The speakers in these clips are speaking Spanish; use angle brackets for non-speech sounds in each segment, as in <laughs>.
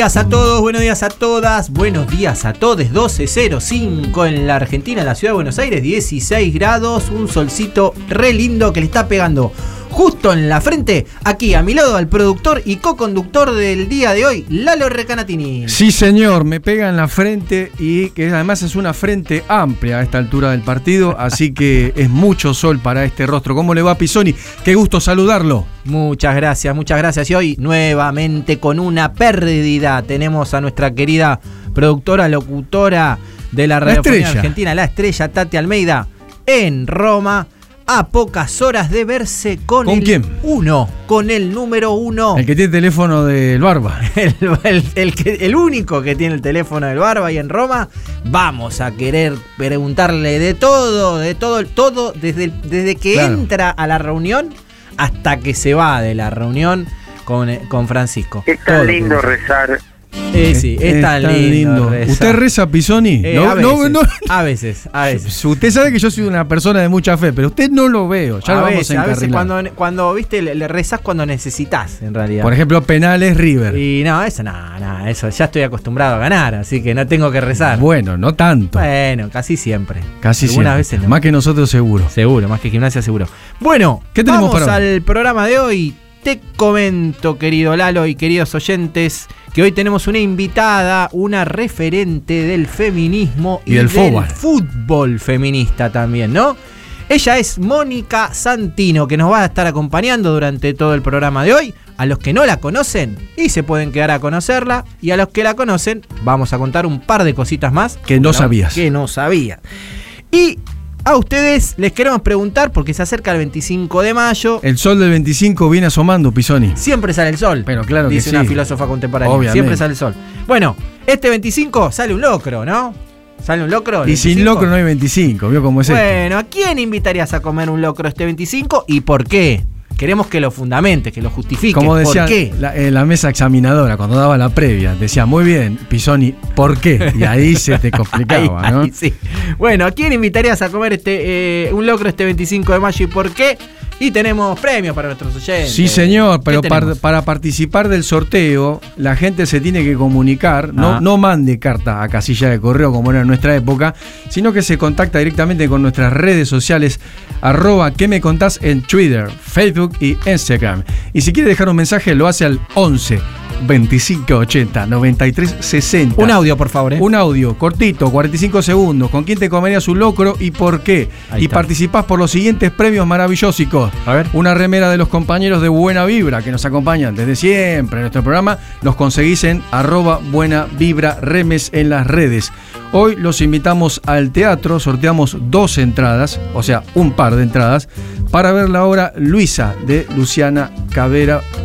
Días a todos, buenos días a todas, buenos días a todos. 12.05 en la Argentina, en la ciudad de Buenos Aires, 16 grados, un solcito re lindo que le está pegando justo en la frente, aquí a mi lado, al productor y co-conductor del día de hoy, Lalo Recanatini. Sí, señor, me pega en la frente y que además es una frente amplia a esta altura del partido, así que es mucho sol para este rostro. ¿Cómo le va, Pisoni? Qué gusto saludarlo. Muchas gracias, muchas gracias. Y hoy nuevamente con una pérdida tenemos a nuestra querida productora, locutora de la radio argentina, la estrella Tati Almeida, en Roma a pocas horas de verse con, ¿Con el quién? uno, con el número uno. El que tiene el teléfono del Barba. <laughs> El, el- el que- el único que tiene el teléfono del Barba y en Roma, vamos a querer preguntarle de todo, de todo, todo, desde, desde que Claro. entra a la reunión hasta que se va de la reunión con, eh, con Francisco. Es tan lindo rezar. Eh, sí, es, tan lindo. ¿Usted reza, Pisoni? Eh, No, a, no, veces, no. a veces, a veces. Usted sabe que yo soy una persona de mucha fe, pero usted no lo veo. Ya a lo vamos veces, a a veces cuando, cuando viste, le, le rezás cuando necesitas, en realidad. Por ejemplo, penales River. y no, eso no, no, eso ya estoy acostumbrado a ganar, así que no tengo que rezar. Bueno, no tanto. Bueno, casi siempre. Casi Algunas siempre. veces no. Más que nosotros seguro. Seguro, más que gimnasia seguro. Bueno, ¿Qué tenemos vamos para hoy? al programa de hoy. Te comento, querido Lalo y queridos oyentes, que hoy tenemos una invitada, una referente del feminismo Y del fútbol. fútbol feminista también, ¿no? Ella es Mónica Santino, que nos va a estar acompañando durante todo el programa de hoy. A los que no la conocen y se pueden quedar a conocerla. Y a los que la conocen, vamos a contar un par de cositas más. Que no sabías. Que no sabían. Y a ustedes les queremos preguntar, porque se acerca el 25 de mayo. El sol del 25 viene asomando, Pisoni. Siempre sale el sol. Pero claro que dice sí. una filósofa contemporánea. Obviamente. Siempre sale el sol. Bueno, este 25 sale un locro, ¿no? ¿Sale un locro? Y sin 25? locro no hay 25, ¿vio cómo es esto? Bueno, ¿a quién invitarías a comer un locro este 25 y por qué? Queremos que lo fundamente, que lo justifique. Como decía ¿Por qué? La, eh, la mesa examinadora cuando daba la previa, decía, muy bien, Pisoni, ¿por qué? Y ahí <laughs> se te complicaba, Ahí, ¿no? ahí, sí. Bueno, ¿a quién invitarías a comer este eh, un locro este 25 de mayo y por qué? Y tenemos premios para nuestros oyentes. Sí, señor, ¿Qué pero para participar del sorteo, la gente se tiene que comunicar, no, Ah. no mande carta a casilla de correo como era en nuestra época, sino que se contacta directamente con nuestras redes sociales, arroba que me contás en Twitter, Facebook y Instagram. Y si quiere dejar un mensaje, lo hace al 11 25 80 93 60. Un audio, por favor. ¿eh? Un audio cortito, 45 segundos. ¿Con quién te comerías un locro y por qué? Ahí y está. participás por los siguientes premios maravillosos. A ver. Una remera de los compañeros de Buena Vibra que nos acompañan desde siempre en nuestro programa. Los conseguís en arroba Buena Vibra Remes en las redes. Hoy los invitamos al teatro, sorteamos dos entradas, o sea, un par de entradas, para ver la obra Luisa de Luciana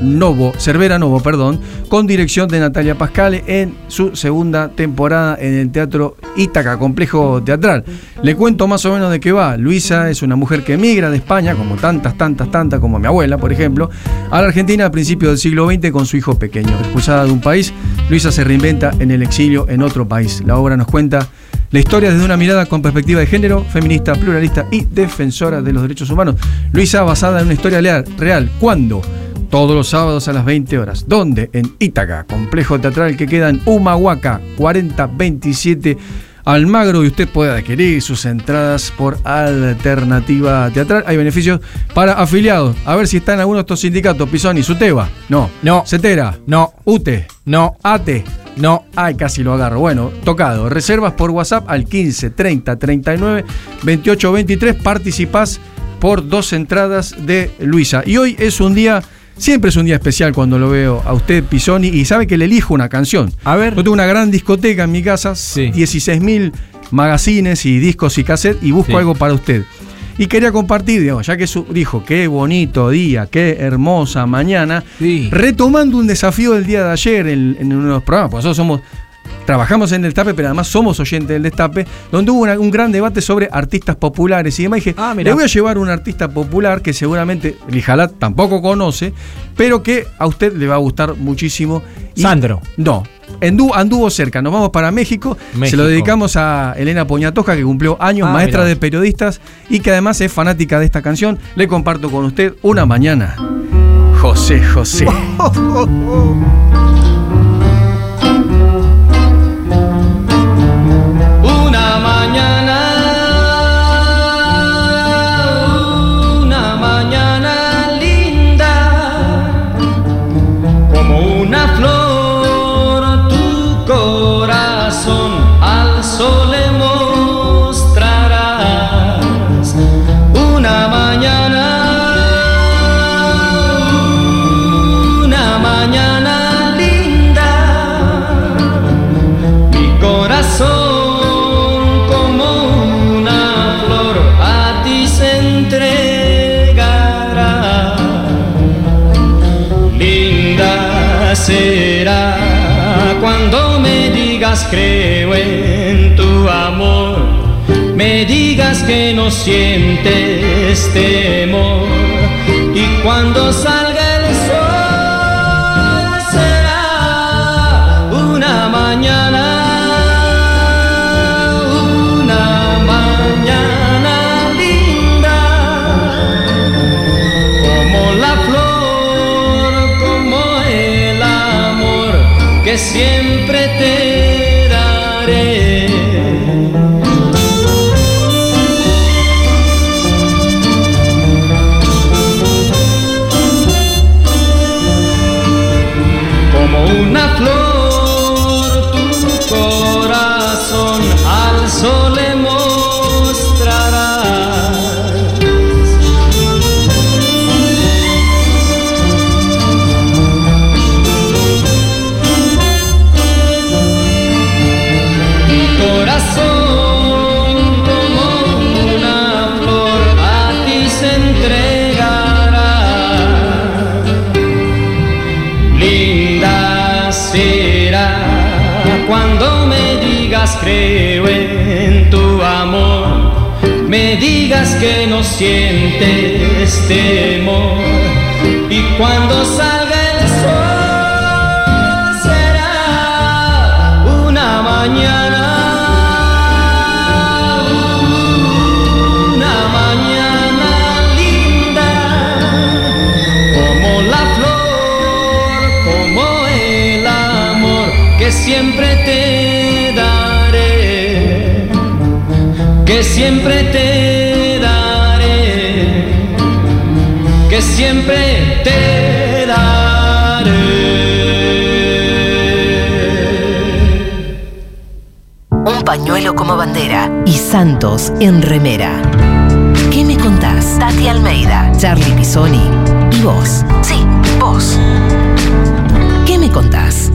Novo, Cervera Novo, perdón, con dirección de Natalia Pascale en su segunda temporada en el Teatro Ítaca, complejo teatral. Le cuento más o menos de qué va. Luisa es una mujer que emigra de España, como tantas, tantas, tantas, como mi abuela, por ejemplo, a la Argentina a principios del siglo XX con su hijo pequeño. Expulsada de un país, Luisa se reinventa en el exilio en otro país. La obra nos cuenta la historia desde una mirada con perspectiva de género, feminista, pluralista y defensora de los derechos humanos. Luisa basada en una historia real. ¿Cuándo? Todos los sábados a las 20 horas. ¿Dónde? En Ítaca, complejo teatral que queda en Humahuaca, 4027 Almagro y usted puede adquirir sus entradas por alternativa teatral. Hay beneficios para afiliados. A ver si está en alguno de estos sindicatos. Pisoni, Suteba. No. No. Cetera. No, UTE. no, ATE. no. Ay, casi lo agarro. Bueno, tocado. Reservas por WhatsApp al 15 30 39 28 23. Participás por dos entradas de Luisa. Y hoy es un día, siempre es un día especial cuando lo veo a usted, Pisoni, y sabe que le elijo una canción. A ver. Yo tengo una gran discoteca en mi casa, Sí. 16.000 magazines y discos y cassettes, y busco Sí. algo para usted. Y quería compartir, digamos, ya que su, dijo, qué bonito día, qué hermosa mañana, Sí. retomando un desafío del día de ayer en, en uno de los programas, porque nosotros somos trabajamos en el Destape, pero además somos oyentes del Destape, donde hubo una- un gran debate sobre artistas populares y demás. Y dije, Ah, le voy a llevar un artista popular que seguramente Lijalat tampoco conoce, pero que a usted le va a gustar muchísimo. Y- Sandro. No. Anduvo, anduvo cerca, nos vamos para México. Se lo dedicamos a Elena Poñatoja, que cumplió años, Ah, maestra mirá. de periodistas y que además es fanática de esta canción. Le comparto con usted una mañana. José José. <laughs> sientes temor. Y cuando salga que no sientes temor y cuando salga siempre te daré. Un pañuelo como bandera y Santos en remera. ¿Qué me contás? Tati Almeida, Charlie Pisoni y vos. Sí, vos. ¿Qué me contás?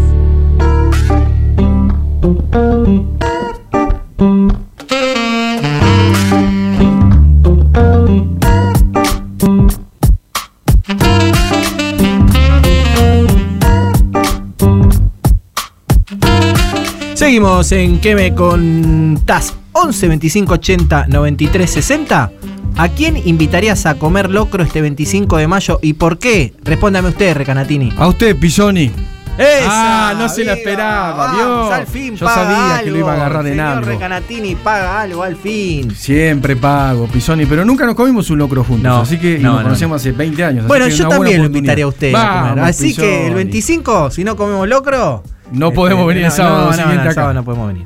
Seguimos en ¿Qué me contás? 11 25 80 93 60. ¿A quién invitarías a comer locro este 25 de mayo y por qué? Respóndame usted, Recanatini. A usted, Pisoni. ¡Esa! Ah, no se la esperaba, Vamos, al fin Yo paga sabía que lo iba a algo. agarrar en algo. Recanatini paga algo al fin. Siempre pago, Pisoni, pero nunca nos comimos un locro juntos, No, así que no, nos no, conocemos hace 20 años. Bueno, yo también lo invitaría a usted a comer. Así que el Pisoni. 25, si no comemos locro. No podemos venir el sábado no, no, no, el acá. sábado no podemos venir.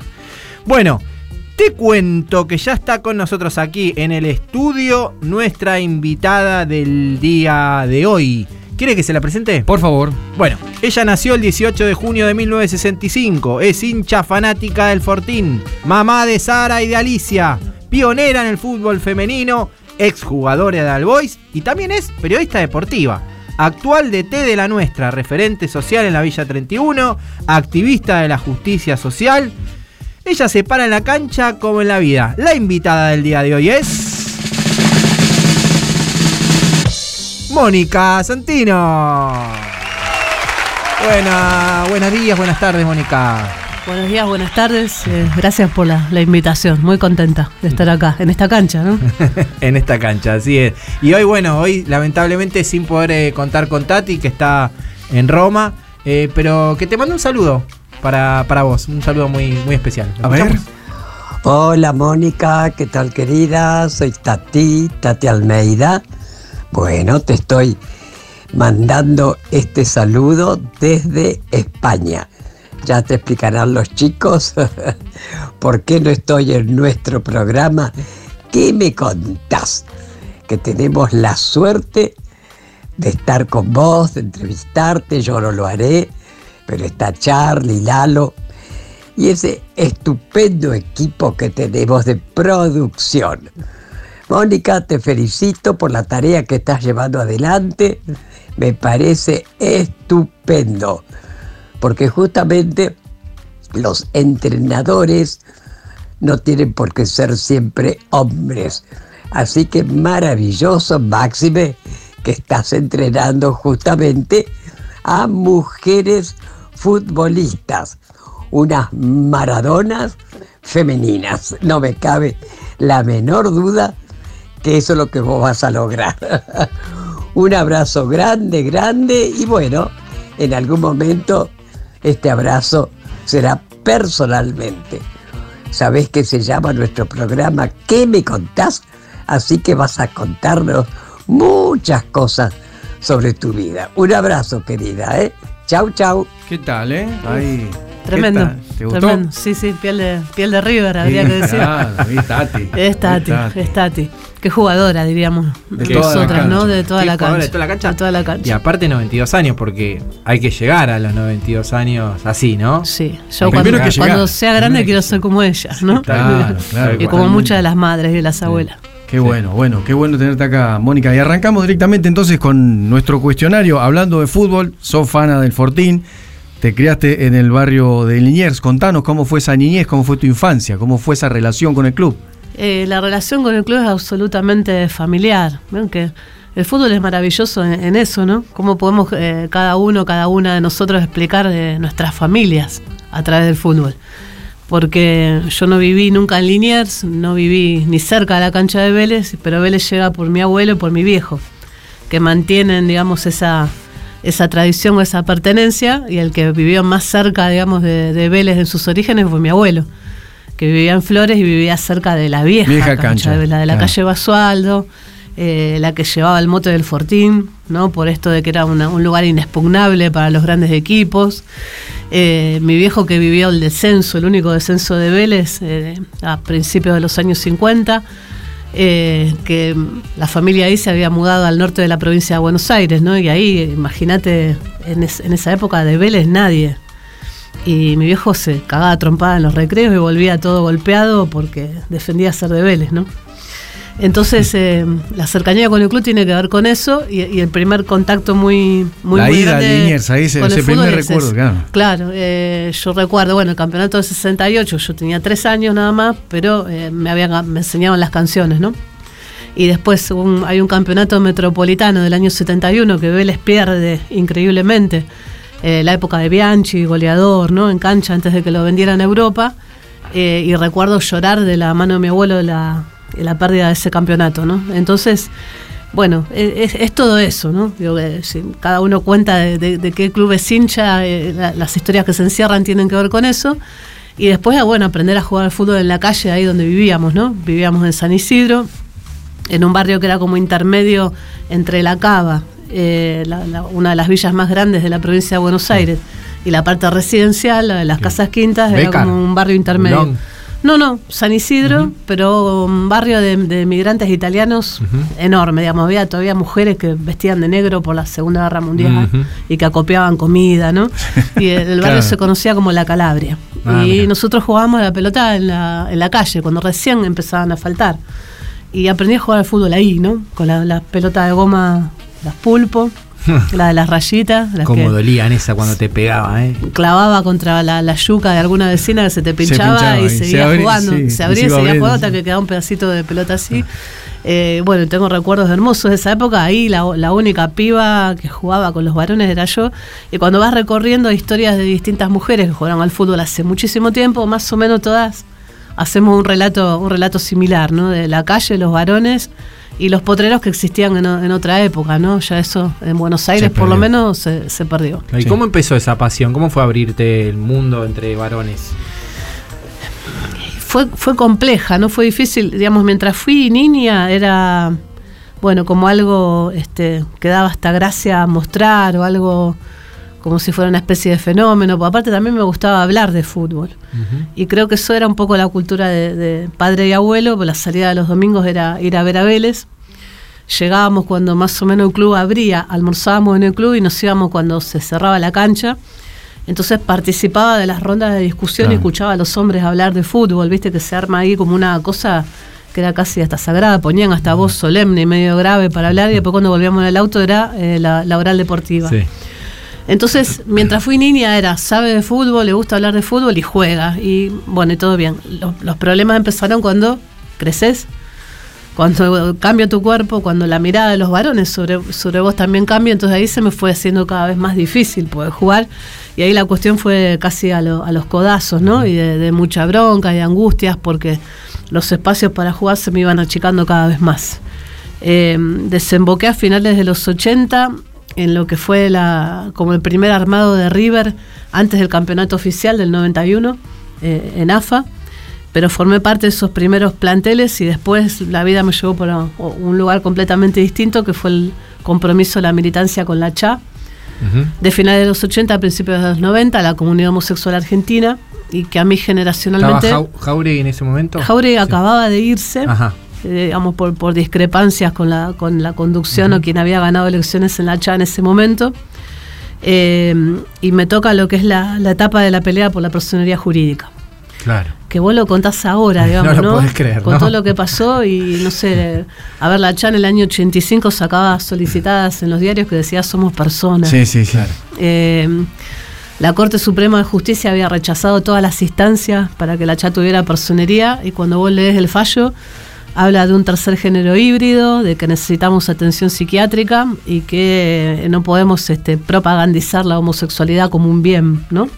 Bueno, te cuento que ya está con nosotros aquí en el estudio nuestra invitada del día de hoy. ¿Quiere que se la presente? Por favor. Bueno, ella nació el 18 de junio de 1965, es hincha fanática del Fortín, mamá de Sara y de Alicia, pionera en el fútbol femenino, exjugadora de All Boys y también es periodista deportiva actual DT de la nuestra, referente social en la Villa 31, activista de la justicia social. Ella se para en la cancha como en la vida. La invitada del día de hoy es. Mónica Santino. Buena, buenos días, buenas tardes, Mónica. Buenos días, buenas tardes. eh, gracias por la, la invitación. Muy contenta de estar acá, en esta cancha, ¿no? <laughs> en esta cancha, así es. Y hoy, bueno, hoy lamentablemente sin poder eh, contar con Tati, que está en Roma, eh, pero que te mando un saludo para, para vos, un saludo muy, muy especial. ¿Lo A ver. Hola Mónica, ¿qué tal querida? Soy Tati, Tati Almeida. Bueno, te estoy mandando este saludo desde España. Ya te explicarán los chicos <laughs> por qué no estoy en nuestro programa. ¿Qué me contás? Que tenemos la suerte de estar con vos, de entrevistarte, yo no lo haré, pero está Charlie, Lalo y ese estupendo equipo que tenemos de producción. Mónica, te felicito por la tarea que estás llevando adelante. Me parece estupendo, porque justamente los entrenadores no tienen por qué ser siempre hombres. Así que maravilloso, Máxime, que estás entrenando justamente a mujeres futbolistas, unas maradonas femeninas. No me cabe la menor duda que eso es lo que vos vas a lograr. <laughs> Un abrazo grande, grande y bueno, en algún momento este abrazo será personalmente. Sabés que se llama nuestro programa ¿Qué me contás? Así que vas a contarnos muchas cosas sobre tu vida. Un abrazo, querida, ¿eh? Chau, chau. ¿Qué tal, eh? Ahí. ¿Qué Tremendo. tal? ¿Te gustó? Tremendo. Sí, sí, piel de, piel de River, habría que decir. Claro, ahí Tati. Es Tati, es Tati. Qué jugadora, diríamos. De De toda la nosotras, ¿no? cancha. De toda la cancha. de toda la cancha. De toda la cancha. Y aparte 92 años, porque hay que llegar a los 92 años así, ¿no? Sí, yo cuando, que cuando sea grande quiero ser como ella, ¿no? Claro, claro. <laughs> y como muchas de las madres y las abuelas. Qué bueno, bueno, qué bueno tenerte acá, Mónica. Y arrancamos directamente entonces con nuestro cuestionario. Hablando de fútbol, sos fana del Fortín, te criaste en el barrio de Liniers. Contanos cómo fue esa niñez, cómo fue tu infancia, cómo fue esa relación con el club. Eh, la relación con el club es absolutamente familiar. Ven el fútbol es maravilloso en, eso, ¿no? Cómo podemos eh, cada uno, cada una de nosotros explicar nuestras familias a través del fútbol. Porque yo no viví nunca en Liniers, no viví ni cerca de la cancha de Vélez, pero Vélez llega por mi abuelo y por mi viejo, que mantienen, digamos, esa, esa tradición o esa pertenencia, y el que vivió más cerca, digamos, de, de Vélez en sus orígenes fue mi abuelo que vivía en Flores y vivía cerca de la vieja, Vieja cancha, cancha, de la de la claro. calle Basualdo, eh, la que llevaba el mote del Fortín, ¿no? Por esto de que era una- un lugar inexpugnable para los grandes equipos. Eh, mi viejo que vivió el descenso, el único descenso de Vélez, eh, a principios de los años 50, eh, que la familia ahí se había mudado al norte de la provincia de Buenos Aires, ¿no? Y ahí, imagínate, en, es- en esa época de Vélez nadie. Y mi viejo se cagaba trompada en los recreos y volvía todo golpeado porque defendía ser de Vélez, ¿no? Entonces, eh, la cercanía con el club tiene que ver con eso y, y el primer contacto muy, muy, La muy ida grande Liniers, ahí el ese primer es recuerdo, claro. Claro, eh, yo recuerdo, bueno, el campeonato del 68, yo tenía tres años nada más, pero eh, me, habían, me enseñaban las canciones, ¿no? Y después un- hay un campeonato metropolitano del año 71 que Vélez pierde increíblemente. Eh, la época de Bianchi, goleador, ¿no? En cancha antes de que lo vendieran a Europa. Eh, y recuerdo llorar de la mano de mi abuelo de la, de la pérdida de ese campeonato, ¿no? Entonces, bueno, e- es, es todo eso, ¿no? Digo si cada uno cuenta de, de- de qué club es hincha, eh, la- las historias que se encierran tienen que ver con eso. Y después, bueno, aprender a jugar al fútbol en la calle, ahí donde vivíamos, ¿no? Vivíamos en San Isidro, en un barrio que era como intermedio entre La Cava, eh, la- la- una de las villas más grandes de la provincia de Buenos Aires, y la parte residencial, la de las Casas Quintas, era como un barrio intermedio. No, no, San Isidro, pero un barrio de, de migrantes italianos enorme, digamos, había todavía mujeres que vestían de negro por la Segunda Guerra Mundial y que acopiaban comida, ¿no? <laughs> Y el, el barrio Claro. se conocía como La Calabria. Ah, y mira. nosotros jugábamos a la pelota en la, en la calle, cuando recién empezaban a faltar. Y aprendí a jugar al fútbol ahí, ¿no? Con la, la pelota de goma, las pulpo, <laughs> la de las rayitas, las Como que dolían esa cuando te pegaba, ¿eh? clavaba contra la, la yuca de alguna vecina que se te pinchaba, pinchaba y y se seguía abría, jugando. sí, se abría se y seguía abriendo, jugando hasta sí. que quedaba un pedacito de pelota así. Eh, bueno, tengo recuerdos hermosos de esa época. Ahí la, la única piba que jugaba con los varones era yo. Y cuando vas recorriendo historias de distintas mujeres que jugaron al fútbol hace muchísimo tiempo, más o menos todas hacemos un relato, un relato similar, ¿no? De la calle, los varones y los potreros que existían en, en otra época, ¿no? Ya eso en Buenos Aires por lo menos se, se perdió. ¿Y Sí. cómo empezó esa pasión? ¿Cómo fue abrirte el mundo entre varones? fue, fue compleja, no fue difícil. Digamos, mientras fui niña era, bueno, como algo este, que daba hasta gracia mostrar o algo como si fuera una especie de fenómeno. Porque aparte también me gustaba hablar de fútbol. Y creo que eso era un poco la cultura de, de padre y abuelo, pues la salida de los domingos era ir a ver a Vélez. Llegábamos cuando más o menos el club abría, almorzábamos en el club y nos íbamos cuando se cerraba la cancha. Entonces participaba de las rondas de discusión y escuchaba a los hombres hablar de fútbol, viste que se arma ahí como una cosa que era casi hasta sagrada, ponían hasta voz solemne y medio grave para hablar y después cuando volvíamos en el auto era eh, la, la oral deportiva. Sí. Entonces, mientras fui niña era, sabe de fútbol, le gusta hablar de fútbol y juega. Y bueno, y todo bien. Los, los problemas empezaron cuando creces, cuando cambia tu cuerpo, cuando la mirada de los varones sobre, sobre vos también cambia. Entonces ahí se me fue haciendo cada vez más difícil poder jugar. Y ahí la cuestión fue casi a, lo- a los codazos, ¿no? Y de, de mucha bronca y de angustias porque los espacios para jugar se me iban achicando cada vez más. Eh, desemboqué a finales de los 80 en lo que fue la, como el primer armado de River antes del campeonato oficial del 91 eh, en AFA, pero formé parte de esos primeros planteles y después la vida me llevó por un lugar completamente distinto que fue el compromiso de la militancia con la CHA de finales de los 80 a principios de los 90, la comunidad homosexual argentina y que a mí ¿Estaba generacionalmente... Jau- Jauregui en ese momento? Jauregui acababa de irse Ajá. Eh, digamos, por, por discrepancias con la, con la conducción o quien había ganado elecciones en la CHA en ese momento. Eh, y me toca lo que es la, la etapa de la pelea por la personería jurídica. Claro. Que vos lo contás ahora, <laughs> No digamos, lo ¿no? podés creer, Con ¿no? todo lo que pasó y no sé, a ver, la CHA en el año 85 sacaba solicitadas en los diarios que decía somos personas. Sí, sí, sí. Eh, la Corte Suprema de Justicia había rechazado todas las instancias para que la CHA tuviera personería y cuando vos lees el fallo habla de un tercer género híbrido, de que necesitamos atención psiquiátrica y que no podemos este, propagandizar la homosexualidad como un bien, ¿no?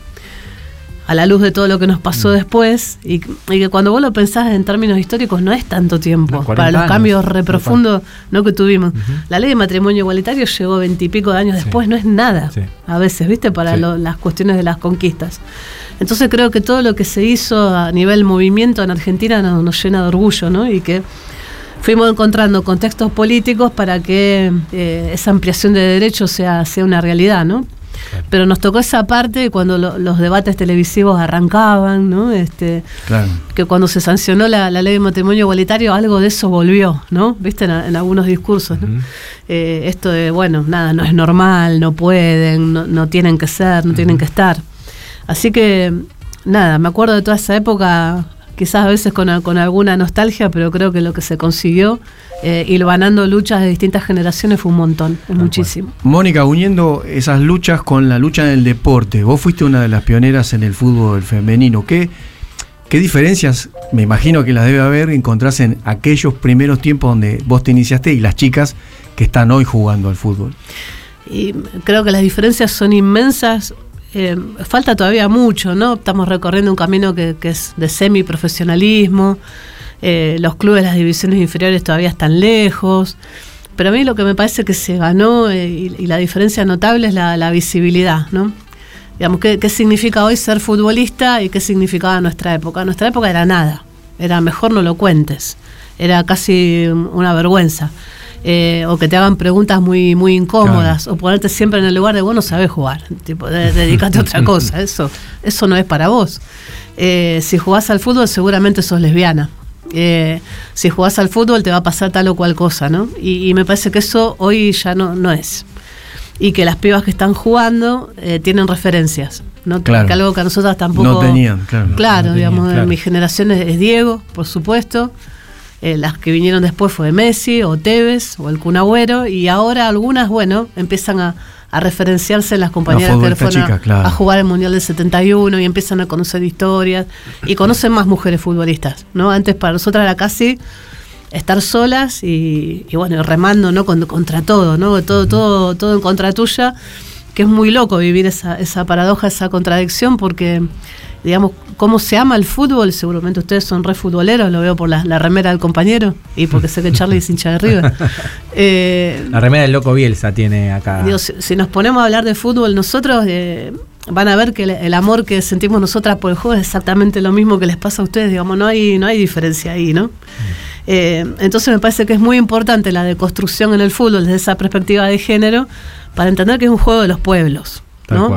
A la luz de todo lo que nos Mm. pasó después y, y que cuando vos lo pensás en términos históricos no es tanto tiempo No, 40 para los años, cambios tal re cual. profundos ¿no? que tuvimos. La ley de matrimonio igualitario llegó veintipico de años después, no es nada Sí. a veces, ¿viste? Para Sí. lo- las cuestiones de las conquistas. Entonces creo que todo lo que se hizo a nivel movimiento en Argentina nos, nos llena de orgullo, ¿no? Y que fuimos encontrando contextos políticos para que eh, esa ampliación de derechos sea, sea una realidad, ¿no? Pero nos tocó esa parte cuando lo- los debates televisivos arrancaban, ¿no? Este, Claro. que cuando se sancionó la, la ley de matrimonio igualitario, algo de eso volvió, ¿no? Viste en, en algunos discursos, ¿no? Eh, esto de, bueno, nada, no es normal, no pueden, no, no tienen que ser, no tienen que estar. Así que, nada, me acuerdo de toda esa época, quizás a veces con, con alguna nostalgia, pero creo que lo que se consiguió, eh, hilvanando luchas de distintas generaciones, fue un montón, es muchísimo. Mónica, uniendo esas luchas con la lucha en el deporte, vos fuiste una de las pioneras en el fútbol femenino. ¿Qué, qué diferencias, me imagino que las debe haber, encontrás en aquellos primeros tiempos donde vos te iniciaste y las chicas que están hoy jugando al fútbol? Y creo que las diferencias son inmensas. Eh, falta todavía mucho, ¿no? Estamos recorriendo un camino que, es de semiprofesionalismo. Eh, los clubes, las divisiones inferiores todavía están lejos. Pero a mí lo que me parece que se ganó eh, y, la diferencia notable es la, la visibilidad, ¿no? Digamos, ¿qué, ¿qué significa hoy ser futbolista y qué significaba nuestra época? Nuestra época era nada, era mejor no lo cuentes, era casi una vergüenza. Eh, o que te hagan preguntas muy, muy incómodas, o ponerte siempre en el lugar de vos no sabés jugar, tipo, de- dedicate a otra <laughs> cosa, eso, eso no es para vos. Eh, si jugás al fútbol seguramente sos lesbiana. Eh, si jugás al fútbol te va a pasar tal o cual cosa, ¿no? Y, y me parece que eso hoy ya no, no es. Y que las pibas que están jugando tienen referencias, ¿no? Claro. Que algo que a nosotras tampoco... No tenían, claro. Claro, No tenían, digamos, claro. en mi generación es, es Diego, por supuesto. Eh, las que vinieron después fue Messi o Tevez o el Kun Agüero y ahora algunas, bueno, empiezan a, a referenciarse en las compañeras que futbolistas fueron a- claro. a jugar el Mundial del 71 y empiezan a conocer historias y conocen más mujeres futbolistas, ¿no? Antes para nosotras era casi estar solas y, y bueno, remando, ¿no? Con- contra todo, ¿no? Todo, todo, todo en contra tuya, que es muy loco vivir esa, esa paradoja, esa contradicción, porque, digamos, cómo se ama el fútbol, seguramente ustedes son re futboleros, lo veo por la, la remera del compañero y porque sé que Charlie es hincha de River. <laughs> Eh, La remera del loco Bielsa tiene acá. Digo, si, si nos ponemos a hablar de fútbol, nosotros eh, van a ver que el, el amor que sentimos nosotras por el juego es exactamente lo mismo que les pasa a ustedes, digamos, no hay, no hay diferencia ahí, ¿no? Eh, entonces me parece que es muy importante la deconstrucción en el fútbol desde esa perspectiva de género para entender que es un juego de los pueblos,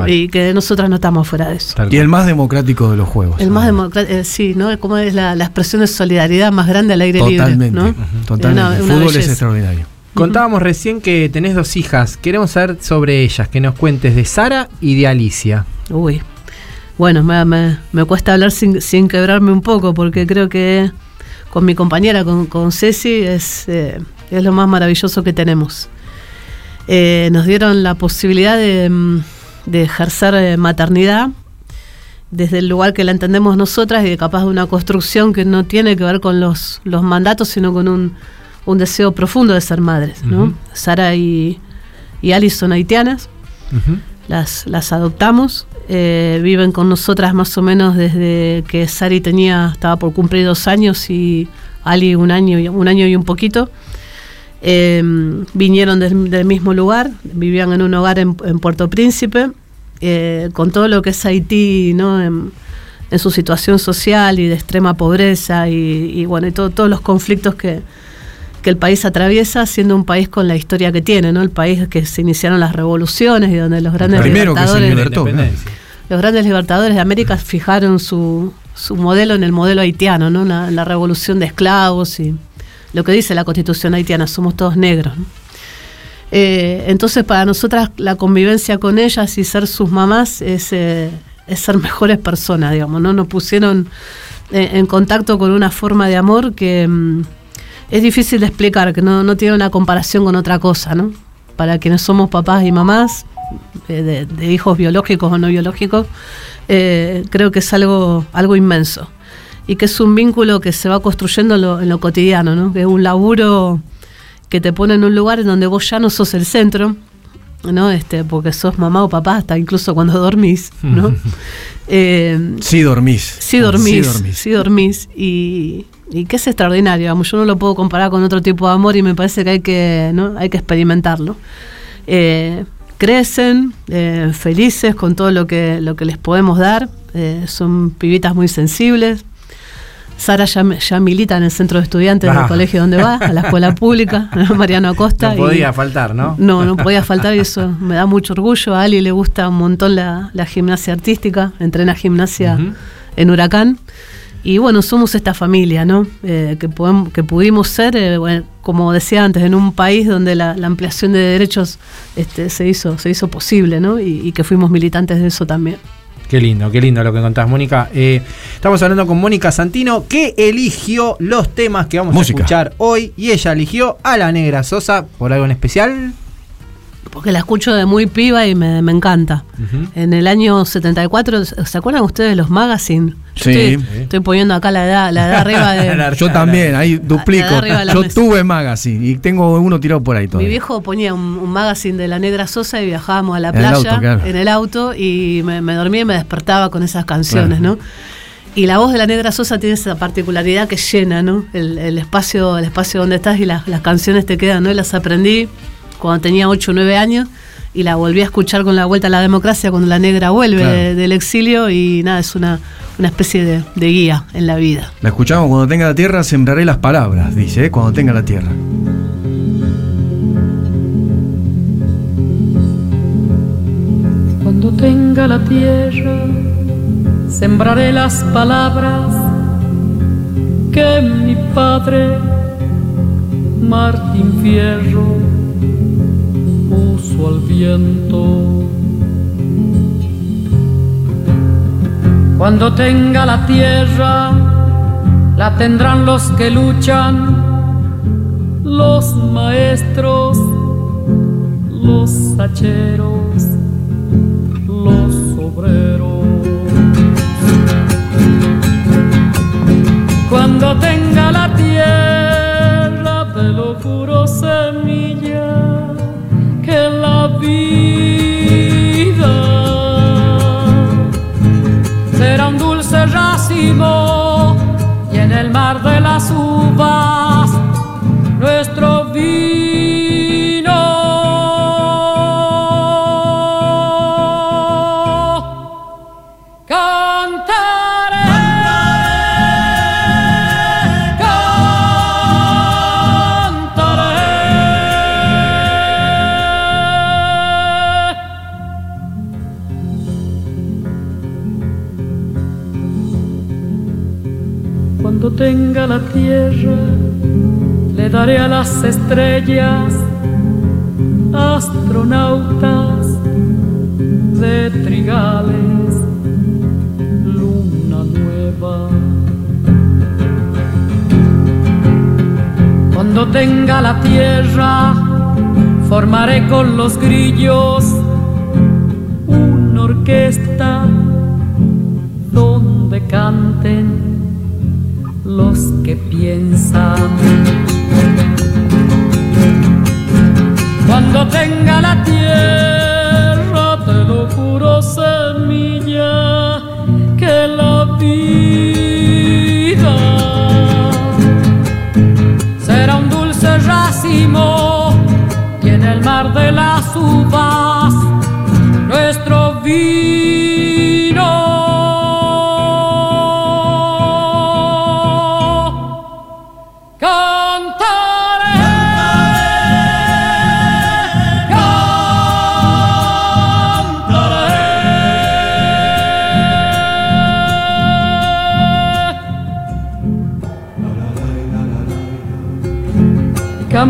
Y que nosotras no estamos fuera de eso. Tal Y el más democrático de los juegos. El más democrático, sí, ¿no? Como es la, la expresión de solidaridad más grande al aire Totalmente. libre, ¿no? Ujú. Totalmente. Una- el una fútbol es extraordinario. Contábamos recién que tenés dos hijas. Queremos saber sobre ellas, que nos cuentes de Sara y de Alicia. Uy. Bueno, me, me- me cuesta hablar sin, sin quebrarme un poco, porque creo que con mi compañera, con, con Ceci, es, eh, es lo más maravilloso que tenemos. Eh, nos dieron la posibilidad de, mm, de ejercer eh, maternidad desde el lugar que la entendemos nosotras y de capaz de una construcción que no tiene que ver con los, los mandatos, sino con un, un deseo profundo de ser madres. ¿no? Sara y, y Alice son haitianas las, las adoptamos. eh, viven con nosotras más o menos desde que Sari tenía, estaba por cumplir dos años y Ali un año, y- un año y un poquito. Eh, vinieron del, del mismo lugar, vivían en un hogar en, en Puerto Príncipe, eh, con todo lo que es Haití, ¿no? En, en su situación social y de extrema pobreza y, y bueno, y todo- todos los conflictos que, que el país atraviesa, siendo un país con la historia que tiene, ¿no? El país que se iniciaron las revoluciones y donde los grandes primero que se libertadores, libertó, Independencia. los grandes libertadores de América fijaron su, su modelo en el modelo haitiano, ¿no? La, la revolución de esclavos y lo que dice la constitución haitiana, somos todos negros. Eh, entonces para nosotras la convivencia con ellas y ser sus mamás es, eh, ser mejores personas, digamos, ¿no? Nos pusieron eh, en contacto con una forma de amor que mm, es difícil de explicar, que no, tiene una comparación con otra cosa, ¿no? Para quienes somos papás y mamás, de, de hijos biológicos o no biológicos, creo que es algo, algo inmenso. Y que es un vínculo que se va construyendo en lo, en lo cotidiano, ¿no? Que es un laburo que te pone en un lugar en donde vos ya no sos el centro, ¿no? Este, porque sos mamá o papá, hasta incluso cuando dormís, ¿no? <laughs> Eh, Sí dormís. Sí dormís, Sí dormís. sí dormís. Y, y que es extraordinario, digamos, yo no lo puedo comparar con otro tipo de amor y me parece que hay que, ¿no? hay que experimentarlo. Eh, crecen eh, felices con todo lo que, lo que les podemos dar, son pibitas muy sensibles. Sara ya, ya milita en el centro de estudiantes Ah. del colegio donde va, a la escuela pública, <laughs> <laughs> Mariano Acosta. No y- podía faltar, ¿no? no, no <laughs> podía faltar y eso me da mucho orgullo. A Ali le gusta un montón la, la gimnasia artística, entrena gimnasia en Huracán. Y bueno, somos esta familia, ¿no? Eh, que, podemos, que pudimos ser, eh, bueno, como decía antes, en un país donde la, la ampliación de derechos este, se, hizo, se hizo posible, ¿no? Y, y que fuimos militantes de eso también. Qué lindo, qué lindo lo que contás, Mónica. Eh, estamos hablando con Mónica Santino, que eligió los temas que vamos Música. a escuchar hoy. Y ella eligió a la Negra Sosa por algo en especial. Porque la escucho de muy piba y me, me encanta. En el año 74, ¿se acuerdan ustedes de los magazines? Yo Sí. Estoy, estoy poniendo acá la edad, la edad <laughs> arriba de... Yo también, ahí duplico. Yo mesa. tuve magazine y tengo uno tirado por ahí Mi todavía. viejo ponía un, un magazine de la Negra Sosa y viajábamos a la En el playa auto, claro. en el auto y me, me dormía y me despertaba con esas canciones, Claro. ¿no? Y la voz de la Negra Sosa tiene esa particularidad que llena, ¿no? El, el espacio, el espacio donde estás y las, las canciones te quedan, ¿no? Y las aprendí cuando tenía 8 o 9 años y la volví a escuchar con la vuelta a la democracia cuando la negra vuelve Claro. de- del exilio y nada, es una, una especie de, de guía en la vida. La escuchamos cuando tenga la tierra, sembraré las palabras, dice, ¿eh? cuando tenga la tierra. Cuando tenga la tierra, sembraré las palabras que mi padre, Martín Fierro, al viento. Cuando tenga la tierra, la tendrán los que luchan, los maestros, los hacheros los obreros. Cuando tenga la tierra, y en el mar de las uvas tierra, le daré a las estrellas, astronautas de trigales, luna nueva. Cuando tenga la tierra, formaré con los grillos una orquesta donde canten los que piensan. Cuando tenga la tierra,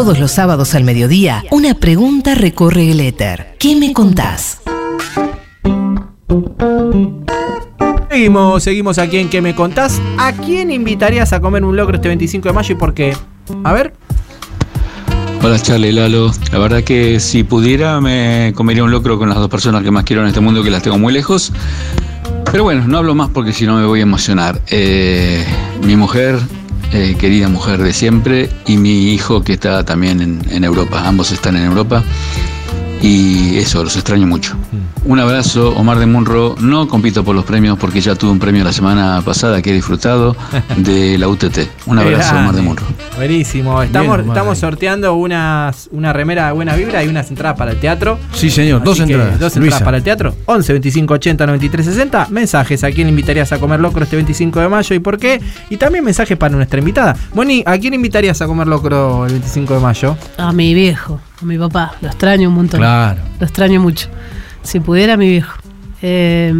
Todos los sábados al mediodía, una pregunta recorre el éter. ¿Qué me contás? Seguimos, seguimos aquí en ¿Qué me contás? ¿A quién invitarías a comer un locro este 25 de mayo y por qué? A ver. Hola Charlie Lalo, la verdad que si pudiera me comería un locro con las dos personas que más quiero en este mundo que las tengo muy lejos. Pero bueno, no hablo más porque si no me voy a emocionar. Eh, mi mujer, eh, querida mujer de siempre, y mi hijo que está también en, en Europa. Ambos están en Europa. Y eso, los extraño mucho. Un abrazo, Omar de Munro. No compito por los premios porque ya tuve un premio la semana pasada que he disfrutado <laughs> de la UTT. Un abrazo, Omar de Munro. Buenísimo. Estamos, sorteando unas, una remera de buena vibra y unas entradas para el teatro. Sí, señor, dos Así entradas. Dos entradas Luisa. para el teatro. 11 25 80 93 60. Mensajes. ¿A quién invitarías a comer locro este 25 de mayo y por qué? Y también mensajes para nuestra invitada. Moni, ¿a quién invitarías a comer locro el 25 de mayo? A mi viejo, a mi papá. Lo extraño un montón. Claro. Lo extraño mucho. Si pudiera, a mi viejo. Eh,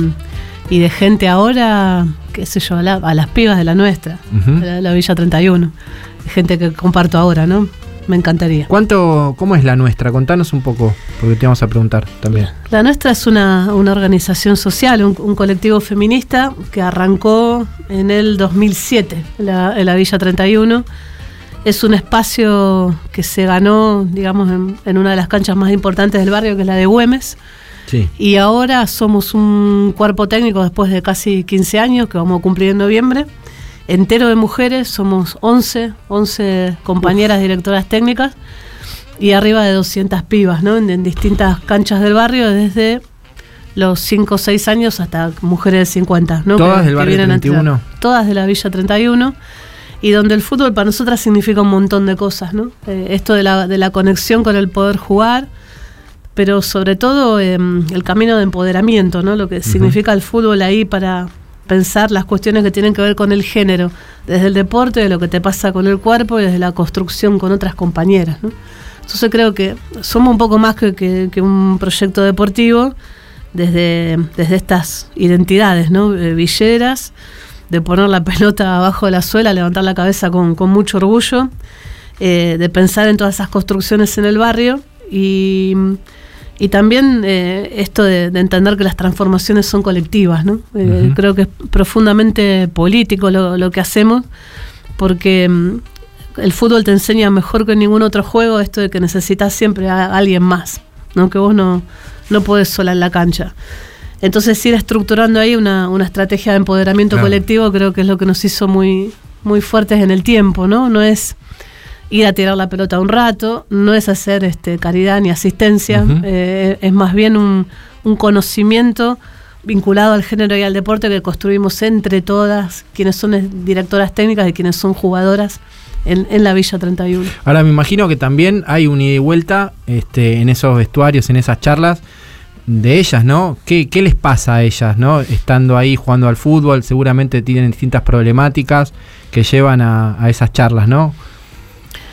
y de gente ahora, qué sé yo, a, la- a las pibas de la nuestra, de la, la Villa 31. De gente que comparto ahora, ¿no? Me encantaría. ¿Cuánto, ¿Cómo es la nuestra? Contanos un poco, porque te vamos a preguntar también. La nuestra es una, una organización social, un, un colectivo feminista que arrancó en el 2007, en la, en la Villa 31. Es un espacio que se ganó, digamos, en, en una de las canchas más importantes del barrio, que es la de Güemes. Sí. Y ahora somos un cuerpo técnico después de casi 15 años, que vamos a cumplir en noviembre, entero de mujeres, somos 11, 11 compañeras directoras técnicas. y arriba de 200 pibas, ¿no? En, en distintas canchas del barrio, desde los 5 o 6 años hasta mujeres de 50, ¿no? ¿Todas Que- del barrio vienen a entrenar. 31? Todas de la Villa 31 y donde el fútbol para nosotras significa un montón de cosas, ¿no? Eh, esto de la, de la conexión con el poder jugar, pero sobre todo eh, el camino de empoderamiento, ¿no? Lo que significa el fútbol ahí para pensar las cuestiones que tienen que ver con el género, desde el deporte, de lo que te pasa con el cuerpo y desde la construcción con otras compañeras, ¿no? Entonces creo que somos un poco más que, que- que un proyecto deportivo desde, desde estas identidades, ¿no? Eh, villeras, de poner la pelota abajo de la suela, levantar la cabeza con, con mucho orgullo, eh, de pensar en todas esas construcciones en el barrio y, y también eh, esto de, de entender que las transformaciones son colectivas, ¿no? Eh. Creo que es profundamente político lo, lo que hacemos, porque mm, el fútbol te enseña mejor que ningún otro juego esto de que necesitas siempre a alguien más, ¿no? que vos no, no podés sola en la cancha. Entonces ir estructurando ahí una, una estrategia de empoderamiento Claro. colectivo creo que es lo que nos hizo muy, muy fuertes en el tiempo, ¿no? No es ir a tirar la pelota un rato, no es hacer este, caridad ni asistencia, eh, es más bien un, un conocimiento vinculado al género y al deporte que construimos entre todas, quienes son directoras técnicas y quienes son jugadoras en, en la Villa 31. Ahora me imagino que también hay un ida y vuelta este, en esos vestuarios, en esas charlas de ellas, ¿no? ¿Qué, qué les pasa a ellas, ¿no? Estando ahí jugando al fútbol, seguramente tienen distintas problemáticas que llevan a, a esas charlas, ¿no?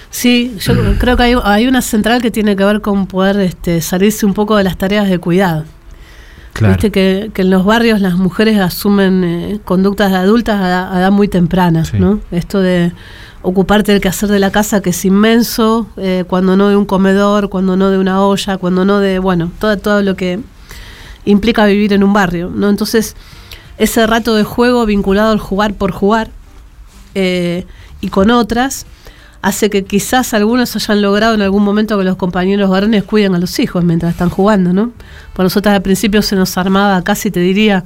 Sí, yo <clears throat> creo que hay, hay una central que tiene que ver con poder este, salirse un poco de las tareas de cuidado. Viste que, que en los barrios las mujeres asumen eh, conductas de adultas a, a edad muy temprana, Sí. ¿no? Esto de ocuparte del quehacer de la casa que es inmenso, eh, cuando no de un comedor, cuando no de una olla, cuando no de, bueno, todo, todo lo que implica vivir en un barrio, ¿no? Entonces, ese rato de juego vinculado al jugar por jugar eh, y con otras hace que quizás algunos hayan logrado en algún momento que los compañeros varones cuiden a los hijos mientras están jugando, ¿no? Por nosotras al principio se nos armaba casi, te diría,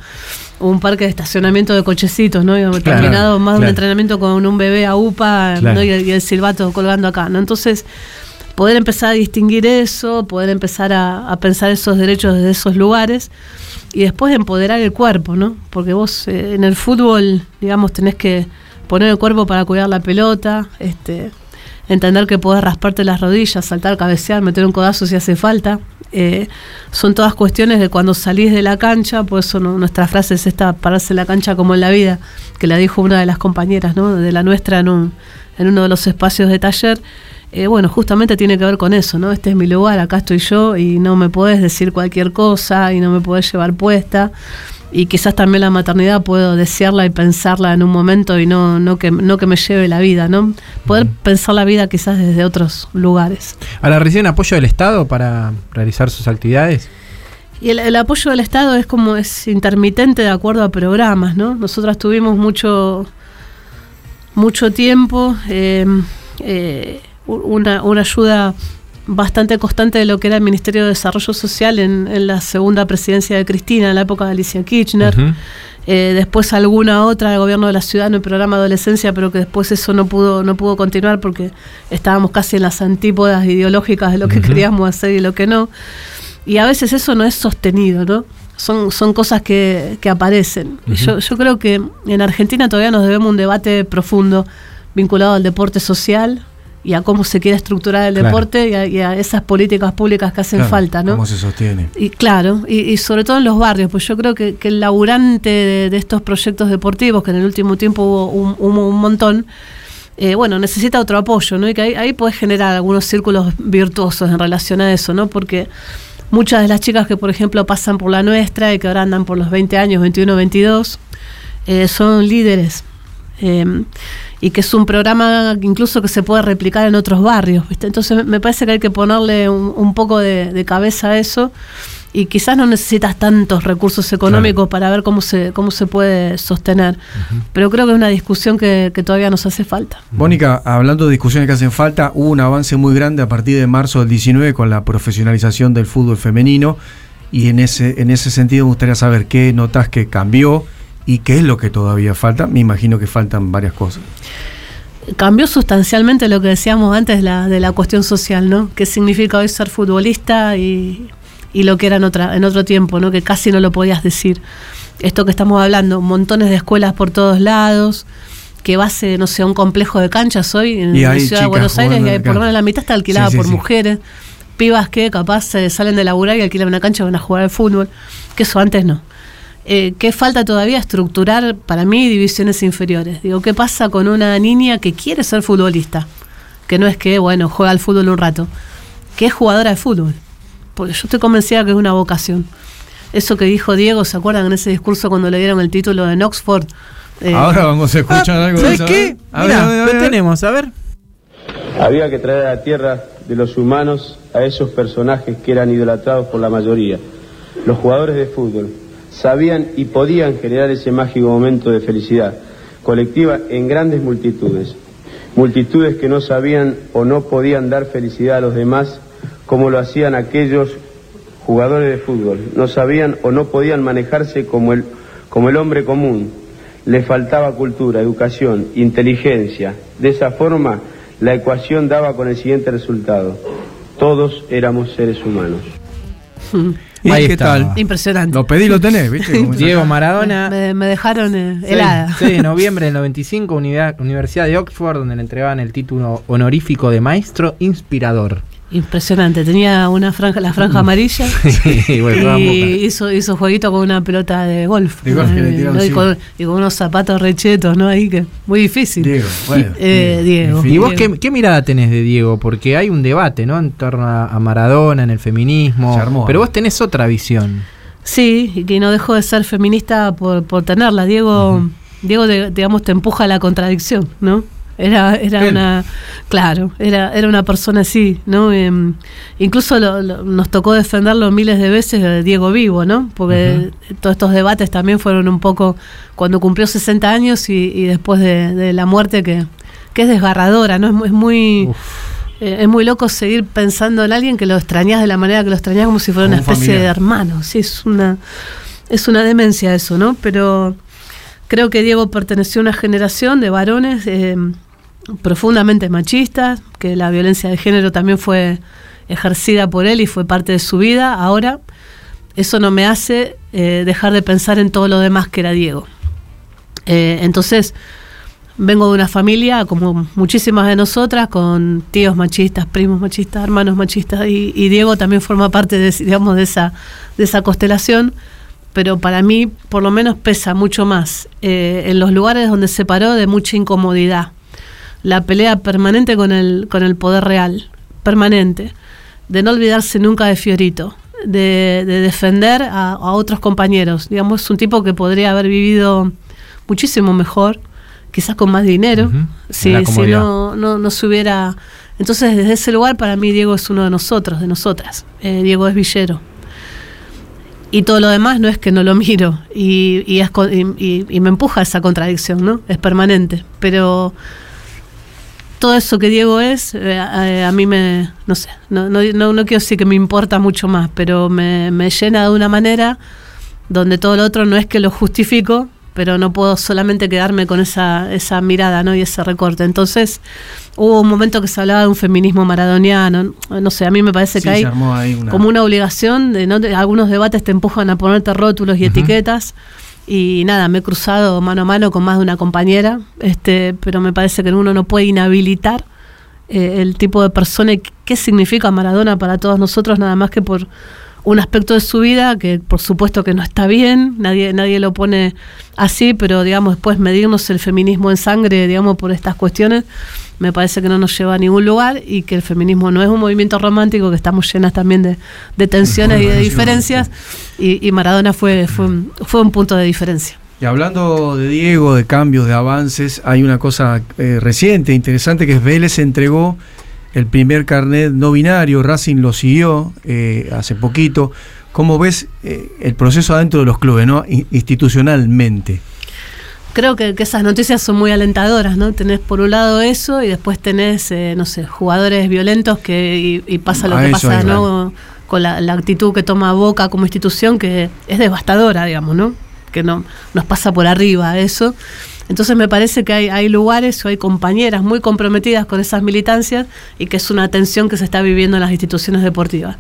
un parque de estacionamiento de cochecitos, ¿no? Claro, terminado más de un entrenamiento con un bebé a UPA Claro. ¿no? y, el, y el silbato colgando acá, ¿no? Entonces, poder empezar a distinguir eso, poder empezar a, a pensar esos derechos desde esos lugares y después empoderar el cuerpo, ¿no? Porque vos eh, en el fútbol, digamos, tenés que poner el cuerpo para cuidar la pelota, este, entender que podés rasparte las rodillas, saltar, cabecear, meter un codazo si hace falta. Eh, son todas cuestiones de cuando salís de la cancha, por eso nuestra frase es esta, pararse en la cancha como en la vida, que la dijo una de las compañeras, ¿no? De la nuestra en, un, en uno de los espacios de taller. Eh, bueno, justamente tiene que ver con eso, ¿no? Este es mi lugar, acá estoy yo y no me podés decir cualquier cosa y no me podés llevar puesta. Y quizás también la maternidad puedo desearla y pensarla en un momento y no, no, que, no que me lleve la vida, ¿no? Poder pensar la vida quizás desde otros lugares. Ahora, ¿reciben apoyo del Estado para realizar sus actividades? Y el, el apoyo del Estado es como es intermitente de acuerdo a programas, ¿no? Nosotras tuvimos mucho, mucho tiempo, eh, eh, una, una ayuda bastante constante de lo que era el Ministerio de Desarrollo Social en, en la segunda presidencia de Cristina, en la época de Alicia Kirchner. Eh, después alguna otra del gobierno de la ciudad en el programa Adolescencia, pero que después eso no pudo, no pudo continuar porque estábamos casi en las antípodas ideológicas de lo que queríamos hacer y lo que no. Y a veces eso no es sostenido, ¿no? Son, son cosas que, que aparecen. Y yo, yo creo que en Argentina todavía nos debemos un debate profundo vinculado al deporte social y a cómo se quiere estructurar el Claro. deporte y a, y a esas políticas públicas que hacen Claro, falta, ¿no? ¿Cómo se sostiene? Y claro, y, y sobre todo en los barrios, pues yo creo que, que el laburante de, de estos proyectos deportivos, que en el último tiempo hubo un, hubo un montón, eh, bueno, necesita otro apoyo, ¿no? Y que ahí, ahí puedes generar algunos círculos virtuosos en relación a eso, ¿no? Porque muchas de las chicas que, por ejemplo, pasan por la nuestra y que ahora andan por los 20 años, 21, 22, eh, son líderes. Eh, y que es un programa incluso que se puede replicar en otros barrios. ¿viste? Entonces me- parece que hay que ponerle un, un poco de, de cabeza a eso y quizás no necesitas tantos recursos económicos para ver cómo se, cómo se puede sostener. Pero creo que es una discusión que, que todavía nos hace falta. Mónica, hablando de discusiones que hacen falta, hubo un avance muy grande a partir de marzo del 19 con la profesionalización del fútbol femenino y en ese, en ese sentido me gustaría saber qué notas que cambió y qué es lo que todavía falta. Me imagino que faltan varias cosas. cambió sustancialmente lo que decíamos antes de la, de la cuestión social, ¿no? ¿Qué significa hoy ser futbolista y, y lo que era en, otra, en otro tiempo, ¿no? Que casi no lo podías decir. Esto que estamos hablando, montones de escuelas por todos lados, que base, no sé, un complejo de canchas hoy en la ciudad de Buenos Aires, y hay, por lo menos la mitad está alquilada Sí, sí, por sí. mujeres. Pibas que capaz eh, salen de laburar y alquilan una cancha y van a jugar al fútbol, que eso antes no. Eh, ¿Qué falta todavía? Estructurar, para mí, divisiones inferiores. Digo, ¿qué pasa con una niña que quiere ser futbolista? Que no es que, bueno, juega al fútbol un rato, que es jugadora de fútbol. Porque yo estoy convencida que es una vocación. Eso que dijo Diego, ¿se acuerdan en ese discurso cuando le dieron el título en Oxford? Eh, Ahora vamos a escuchar algo de ¿Sabes qué? ¿eh? A ver, a ver, a lo ver. tenemos, a ver. Había que traer a la tierra de los humanos a esos personajes que eran idolatrados por la mayoría. Los jugadores de fútbol sabían y podían generar ese mágico momento de felicidad colectiva en grandes multitudes. Multitudes que no sabían o no podían dar felicidad a los demás como lo hacían aquellos jugadores de fútbol. No sabían o no podían manejarse como el, como el hombre común. Les faltaba cultura, educación, inteligencia. De esa forma, la ecuación daba con el siguiente resultado. Todos éramos seres humanos. <laughs> ¿Y Ahí qué está. tal? Impresionante. Lo pedí, lo tenés, ¿viste? Como <laughs> Diego Maradona. me- me dejaron eh, helada. 6 de <laughs> noviembre del 95, Unidad- Universidad de Oxford, donde le entregaban el título honorífico de maestro inspirador. Impresionante. Tenía una franja, la franja amarilla. <laughs> Y bueno, vamos, y hizo, hizo jueguito con una pelota de golf. De golf que le Eh, y, con, y con unos zapatos rechetos, ¿no? Ahí que muy difícil. Diego, bueno. <laughs> Eh, Diego. ¿Y vos qué, qué mirada tenés de Diego? Porque hay un debate, ¿no? En torno a, a Maradona, en el feminismo. Se armó, pero vos tenés otra visión. Sí, y que no dejó de ser feminista por, por tenerla. Diego, Diego de- digamos, te empuja a la contradicción, ¿no? Era, era Él. una, claro, era, era una persona así, ¿no? Em, incluso lo- lo- nos tocó defenderlo miles de veces de Diego vivo, ¿no? Porque todos estos debates también fueron un poco cuando cumplió 60 años y, y después de, de la muerte que, que es desgarradora, ¿no? Es, es muy... eh, es muy loco seguir pensando en alguien que lo extrañas de la manera que lo extrañas como si fuera Como una un especie de hermano. Sí, es una, es una demencia eso, ¿no? Pero creo que Diego perteneció a una generación de varones eh, profundamente machistas, que la violencia de género también fue ejercida por él y fue parte de su vida. Ahora, eso no me hace eh, dejar de pensar en todo lo demás que era Diego. Eh, entonces, vengo de una familia, como muchísimas de nosotras, con tíos machistas, primos machistas, hermanos machistas, y, Diego también forma parte de, digamos, de, esa, de esa constelación, pero para mí por lo menos pesa mucho más eh, en los lugares donde se paró de mucha incomodidad. La pelea permanente con el, con el poder real, permanente, de no olvidarse nunca de Fiorito, de, de defender a, a otros compañeros. Digamos, es un tipo que podría haber vivido muchísimo mejor, quizás con más dinero, si, si no, no, no se hubiera... Entonces, desde ese lugar, para mí, Diego es uno de nosotros, de nosotras. Eh, Diego es villero. Y todo lo demás no es que no lo miro y, y, es y- y- y me empuja esa contradicción, ¿no? Es permanente. Pero todo eso que Diego es, eh, a, a mí me, no sé, no, no, no, no quiero decir que me importa mucho más, pero me, me llena de una manera donde todo lo otro no es que lo justifico, pero no puedo solamente quedarme con esa, esa mirada ¿no? y ese recorte. Entonces, hubo un momento que se hablaba de un feminismo maradoniano, no sé, a mí me parece Sí, que hay una- como una obligación, de, ¿no? algunos debates te empujan a ponerte rótulos y etiquetas. Y nada, me he cruzado mano a mano con más de una compañera, este, pero me parece que uno no puede inhabilitar eh, el tipo de persona y qué significa Maradona para todos nosotros, nada más que por un aspecto de su vida que por supuesto que no está bien, nadie, nadie lo pone así, pero digamos después medirnos el feminismo en sangre, digamos, por estas cuestiones, me parece que no nos lleva a ningún lugar y que el feminismo no es un movimiento romántico, que estamos llenas también de, de tensiones y de diferencias, y, y Maradona fue, fue, un, fue un punto de diferencia. Y hablando de Diego, de cambios, de avances, hay una cosa eh, reciente, interesante, que es Vélez entregó el primer carnet no binario, Racing lo siguió eh, hace poquito. ¿Cómo ves eh, el proceso adentro de los clubes, ¿no? In- institucionalmente? Creo que, que esas noticias son muy alentadoras, ¿no? Tenés por un lado eso y después tenés, eh, no sé, jugadores violentos que y, y pasa lo que pasa. ¿no? Con la, la actitud que toma Boca como institución que es devastadora, digamos, ¿no? Que no nos pasa por arriba eso. Entonces me parece que hay, hay lugares o hay compañeras muy comprometidas con esas militancias y que es una tensión que se está viviendo en las instituciones deportivas,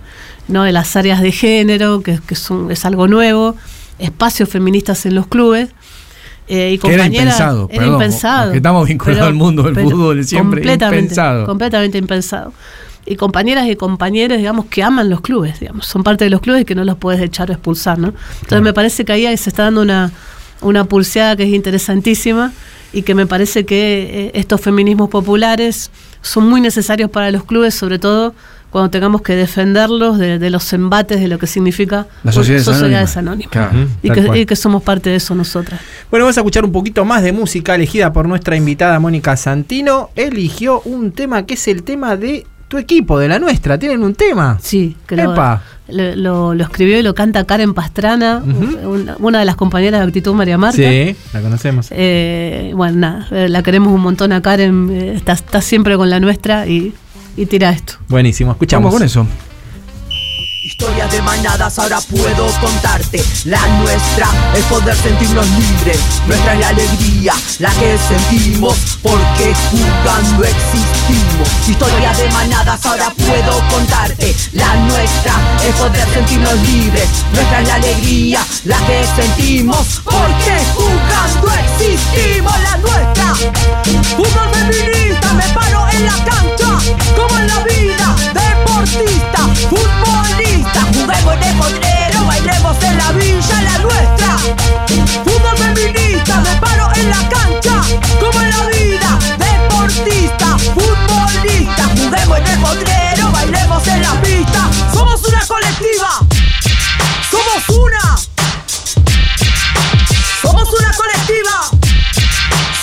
¿no? De las áreas de género, que, que son- es algo nuevo, espacios feministas en los clubes. Eh, y Que era compañeras- impensado, era perdón, impensado. estamos vinculados al mundo del fútbol siempre, completamente, impensado. Completamente impensado. Y compañeras y compañeros, digamos, que aman los clubes, digamos, son parte de los clubes y que no los puedes echar o expulsar, ¿no? Entonces me parece que ahí se está dando una, una pulseada que es interesantísima y que me parece que eh, estos feminismos populares son muy necesarios para los clubes, sobre todo cuando tengamos que defenderlos de, de los embates de lo que significa Las sociedades, sociedades anónimas. anónimas. Claro. Y, que, cual. y que somos parte de eso nosotras. Bueno, vamos a escuchar un poquito más de música elegida por nuestra invitada Mónica Santino. Eligió un tema que es el tema de tu equipo, de la nuestra. ¿Tienen un tema? Sí, que lo, Epa. lo, lo- lo escribió y lo canta Karen Pastrana, una, una de las compañeras de Actitud María Marta. Sí, la conocemos. Eh, bueno, nada, la queremos un montón a Karen, eh, está, está siempre con la nuestra y, y tira esto. Buenísimo, escuchamos. Vamos con eso. Historias de manadas ahora puedo contarte. La nuestra es poder sentirnos libres. Nuestra es la alegría, la que sentimos Porque jugando existimos. Historias de manadas ahora puedo contarte. La nuestra es poder sentirnos libres. Nuestra es la alegría, la que sentimos Porque jugando existimos. La nuestra Fútbol feminista, me paro en la cancha Como en la vida, deportista, futbolista Juguemos en el potrero, bailemos en la villa, la nuestra. Fútbol feminista, me paro en la cancha Como en la vida, deportista, futbolista Juguemos en el potrero, bailemos en la pista. Somos una colectiva. Somos una. Somos una colectiva.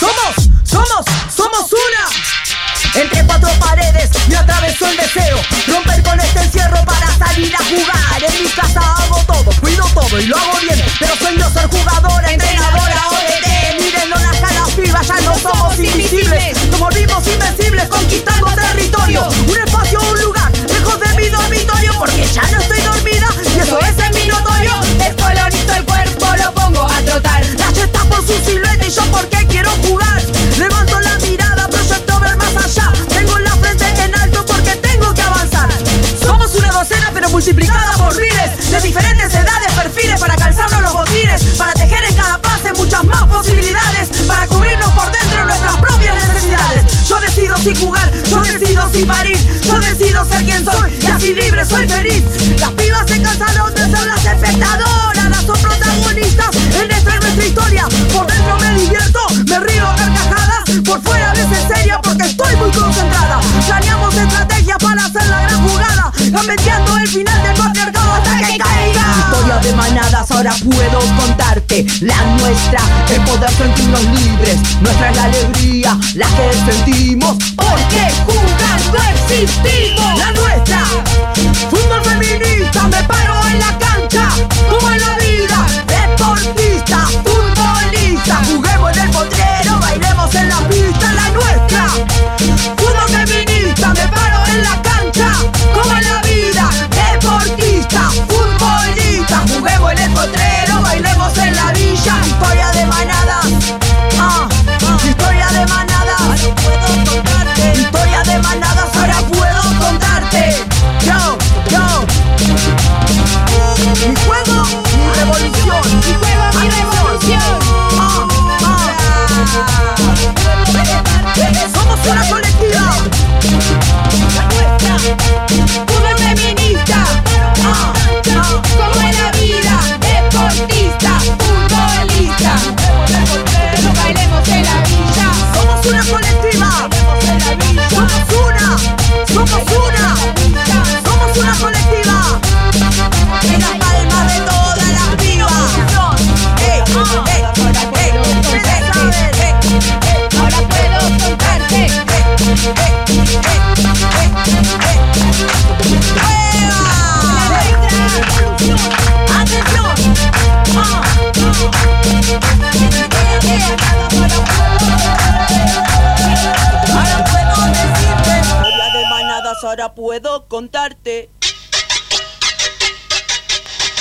Somos, somos, somos una. Entre cuatro paredes me atravesó el deseo. Romper con este encierro para salir a jugar. En mi casa hago todo, cuido todo y lo hago bien. Pero sueño ser jugadora, entrenadora o DT. Mírenlo las caras vivas, ya no somos invisibles. Nos volvimos invencibles, conquistando territorio. Un espacio, un lugar, lejos de mi dormitorio. Porque ya no estoy dormida y eso es en mi notorio. Descolonizo el cuerpo, lo pongo a trotar. La está por su silueta y yo porque quiero jugar. Levanto multiplicada por miles de diferentes edades, perfiles para calzarnos los botines, para tejer en cada pase muchas más posibilidades, para cubrirnos por dentro nuestras propias necesidades. Yo decido sin jugar, yo decido sin parir, yo decido ser quien soy y así libre soy feliz. Las pibas se cansaron de ser las espectadoras, las son protagonistas en esta y nuestra historia. Por dentro me divierto, me río a carcajadas, por fuera a veces seria porque estoy muy concentrada. Planeamos estrategias gambeteando el final del patriarcado hasta que caiga. Historia de manadas ahora puedo contarte, la nuestra es poder sentirnos libres, nuestra es la alegría, la que sentimos, porque jugando existimos. La nuestra,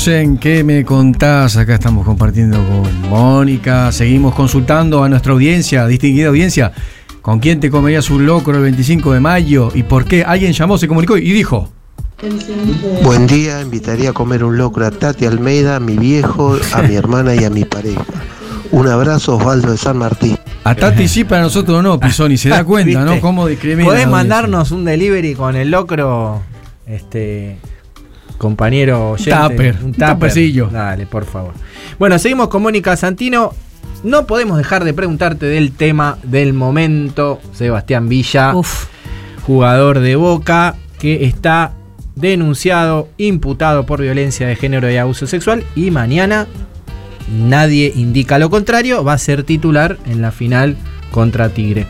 Seguimos en ¿Qué me contás? Acá estamos compartiendo con Mónica. Seguimos consultando a nuestra audiencia, distinguida audiencia. ¿Con quién te comerías un locro el 25 de mayo? ¿Y por qué? Alguien llamó, se comunicó y dijo. Buen día, invitaría a comer un locro a Tati Almeida, a mi viejo, a mi hermana y a mi pareja. Un abrazo, Osvaldo de San Martín. A Tati sí, para nosotros no, Pisoni. Se da cuenta, ¿no? <laughs> Cómo discrimina. Podés mandarnos un delivery con el locro, este compañero oyente? tupper, un tuppercillo. Dale, por favor. Bueno, seguimos con Mónica Santino. No podemos dejar de preguntarte del tema del momento. Sebastián Villa, jugador de Boca, que está denunciado, imputado por violencia de género y abuso sexual. Y mañana, nadie indica lo contrario, va a ser titular en la final contra Tigre.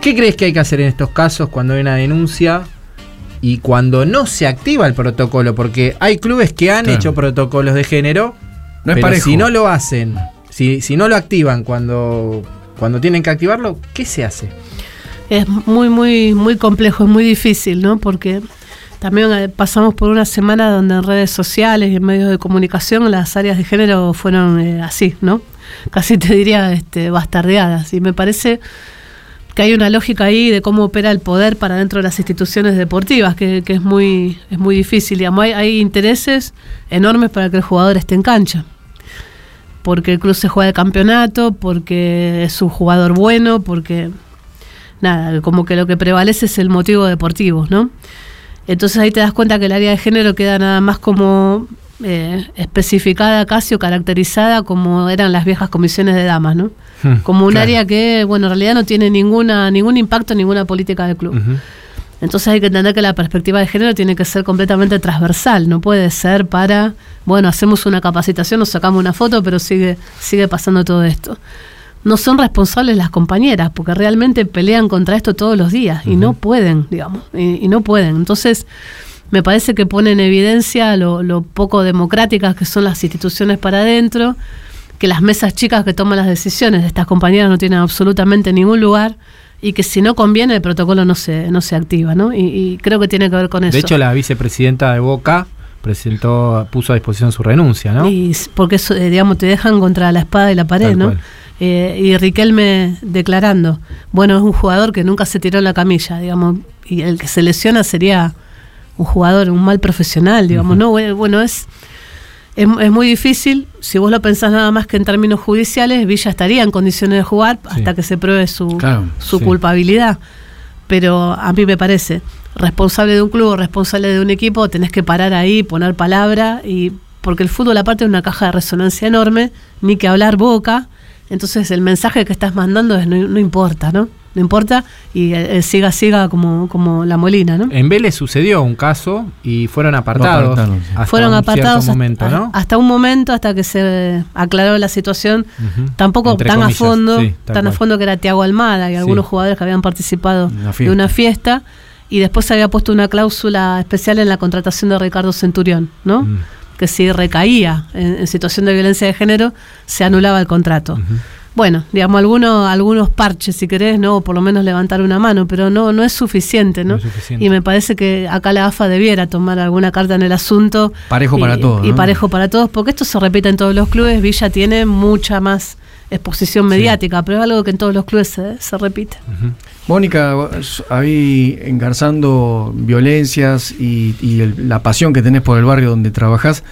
¿Qué crees que hay que hacer en estos casos cuando hay una denuncia y cuando no se activa el protocolo? Porque hay clubes que han Claro. hecho protocolos de género, No es pero parejo. si no lo hacen, si, si no lo activan cuando, cuando tienen que activarlo, ¿qué se hace? Es muy, muy, muy complejo, es muy difícil, ¿no? Porque también eh, pasamos por una semana donde en redes sociales y en medios de comunicación las áreas de género fueron eh, así, ¿no? Casi te diría este, bastardeadas. Y me parece que hay una lógica ahí de cómo opera el poder para dentro de las instituciones deportivas, que, es muy, es muy difícil. Digamos, hay, intereses enormes para que el jugador esté en cancha porque el club se juega el campeonato, porque es un jugador bueno, porque nada, como que lo que prevalece es el motivo deportivo, ¿no? Entonces ahí te das cuenta que el área de género queda nada más como eh, especificada casi o caracterizada como eran las viejas comisiones de damas, ¿no? Como un Claro. área que, bueno, en realidad no tiene ninguna ningún impacto en ninguna política del club. Entonces hay que entender que la perspectiva de género tiene que ser completamente transversal, no puede ser para, bueno, hacemos una capacitación, nos sacamos una foto, pero sigue, sigue pasando todo esto. No son responsables las compañeras, porque realmente pelean contra esto todos los días y no pueden, digamos, y, y no pueden. Entonces, me parece que pone en evidencia lo, lo poco democráticas que son las instituciones para adentro, que las mesas chicas que toman las decisiones de estas compañeras no tienen absolutamente ningún lugar y que si no conviene el protocolo no se, no se activa, ¿no? Y, y creo que tiene que ver con eso. De hecho, la vicepresidenta de Boca presentó, puso a disposición su renuncia, ¿no? Y porque eso, eh, digamos, te dejan contra la espada y la pared, Tal ¿no? Eh, y Riquelme declarando, bueno, es un jugador que nunca se tiró en la camilla, digamos, y el que se lesiona sería un jugador, un mal profesional, digamos, ¿no? Bueno, es, es, es muy difícil, si vos lo pensás nada más que en términos judiciales, Villa estaría en condiciones de jugar hasta que se pruebe su, Claro, su sí. culpabilidad. Pero a mí me parece, responsable de un club, responsable de un equipo, tenés que parar ahí, poner palabra, y porque el fútbol aparte es una caja de resonancia enorme, ni que hablar boca, entonces el mensaje que estás mandando es no, no importa, ¿no? No importa, y eh, eh, siga, siga como, como la molina, ¿no? En Vélez sucedió un caso y fueron apartados. apartaron, sí. hasta Fueron un apartados cierto momento, hasta, ¿no? hasta un momento, hasta que se aclaró la situación, tampoco Entre tan comillas, a fondo, sí, tan a fondo que era Tiago Almada y Sí. algunos jugadores que habían participado Una de una fiesta, y después se había puesto una cláusula especial en la contratación de Ricardo Centurión, ¿no? Mm. Que si recaía en, en situación de violencia de género, se anulaba el contrato. Bueno, digamos, algunos, algunos parches, si querés, ¿no? O por lo menos levantar una mano, pero no, no es suficiente, ¿no? No es suficiente. Y me parece que acá la AFA debiera tomar alguna carta en el asunto. Parejo y, para todos, Y ¿no? parejo para todos, porque esto se repite en todos los clubes. Villa tiene mucha más exposición mediática, pero es algo que en todos los clubes se, se repite. Mónica, ahí engarzando violencias y, y el- la pasión que tenés por el barrio donde trabajás,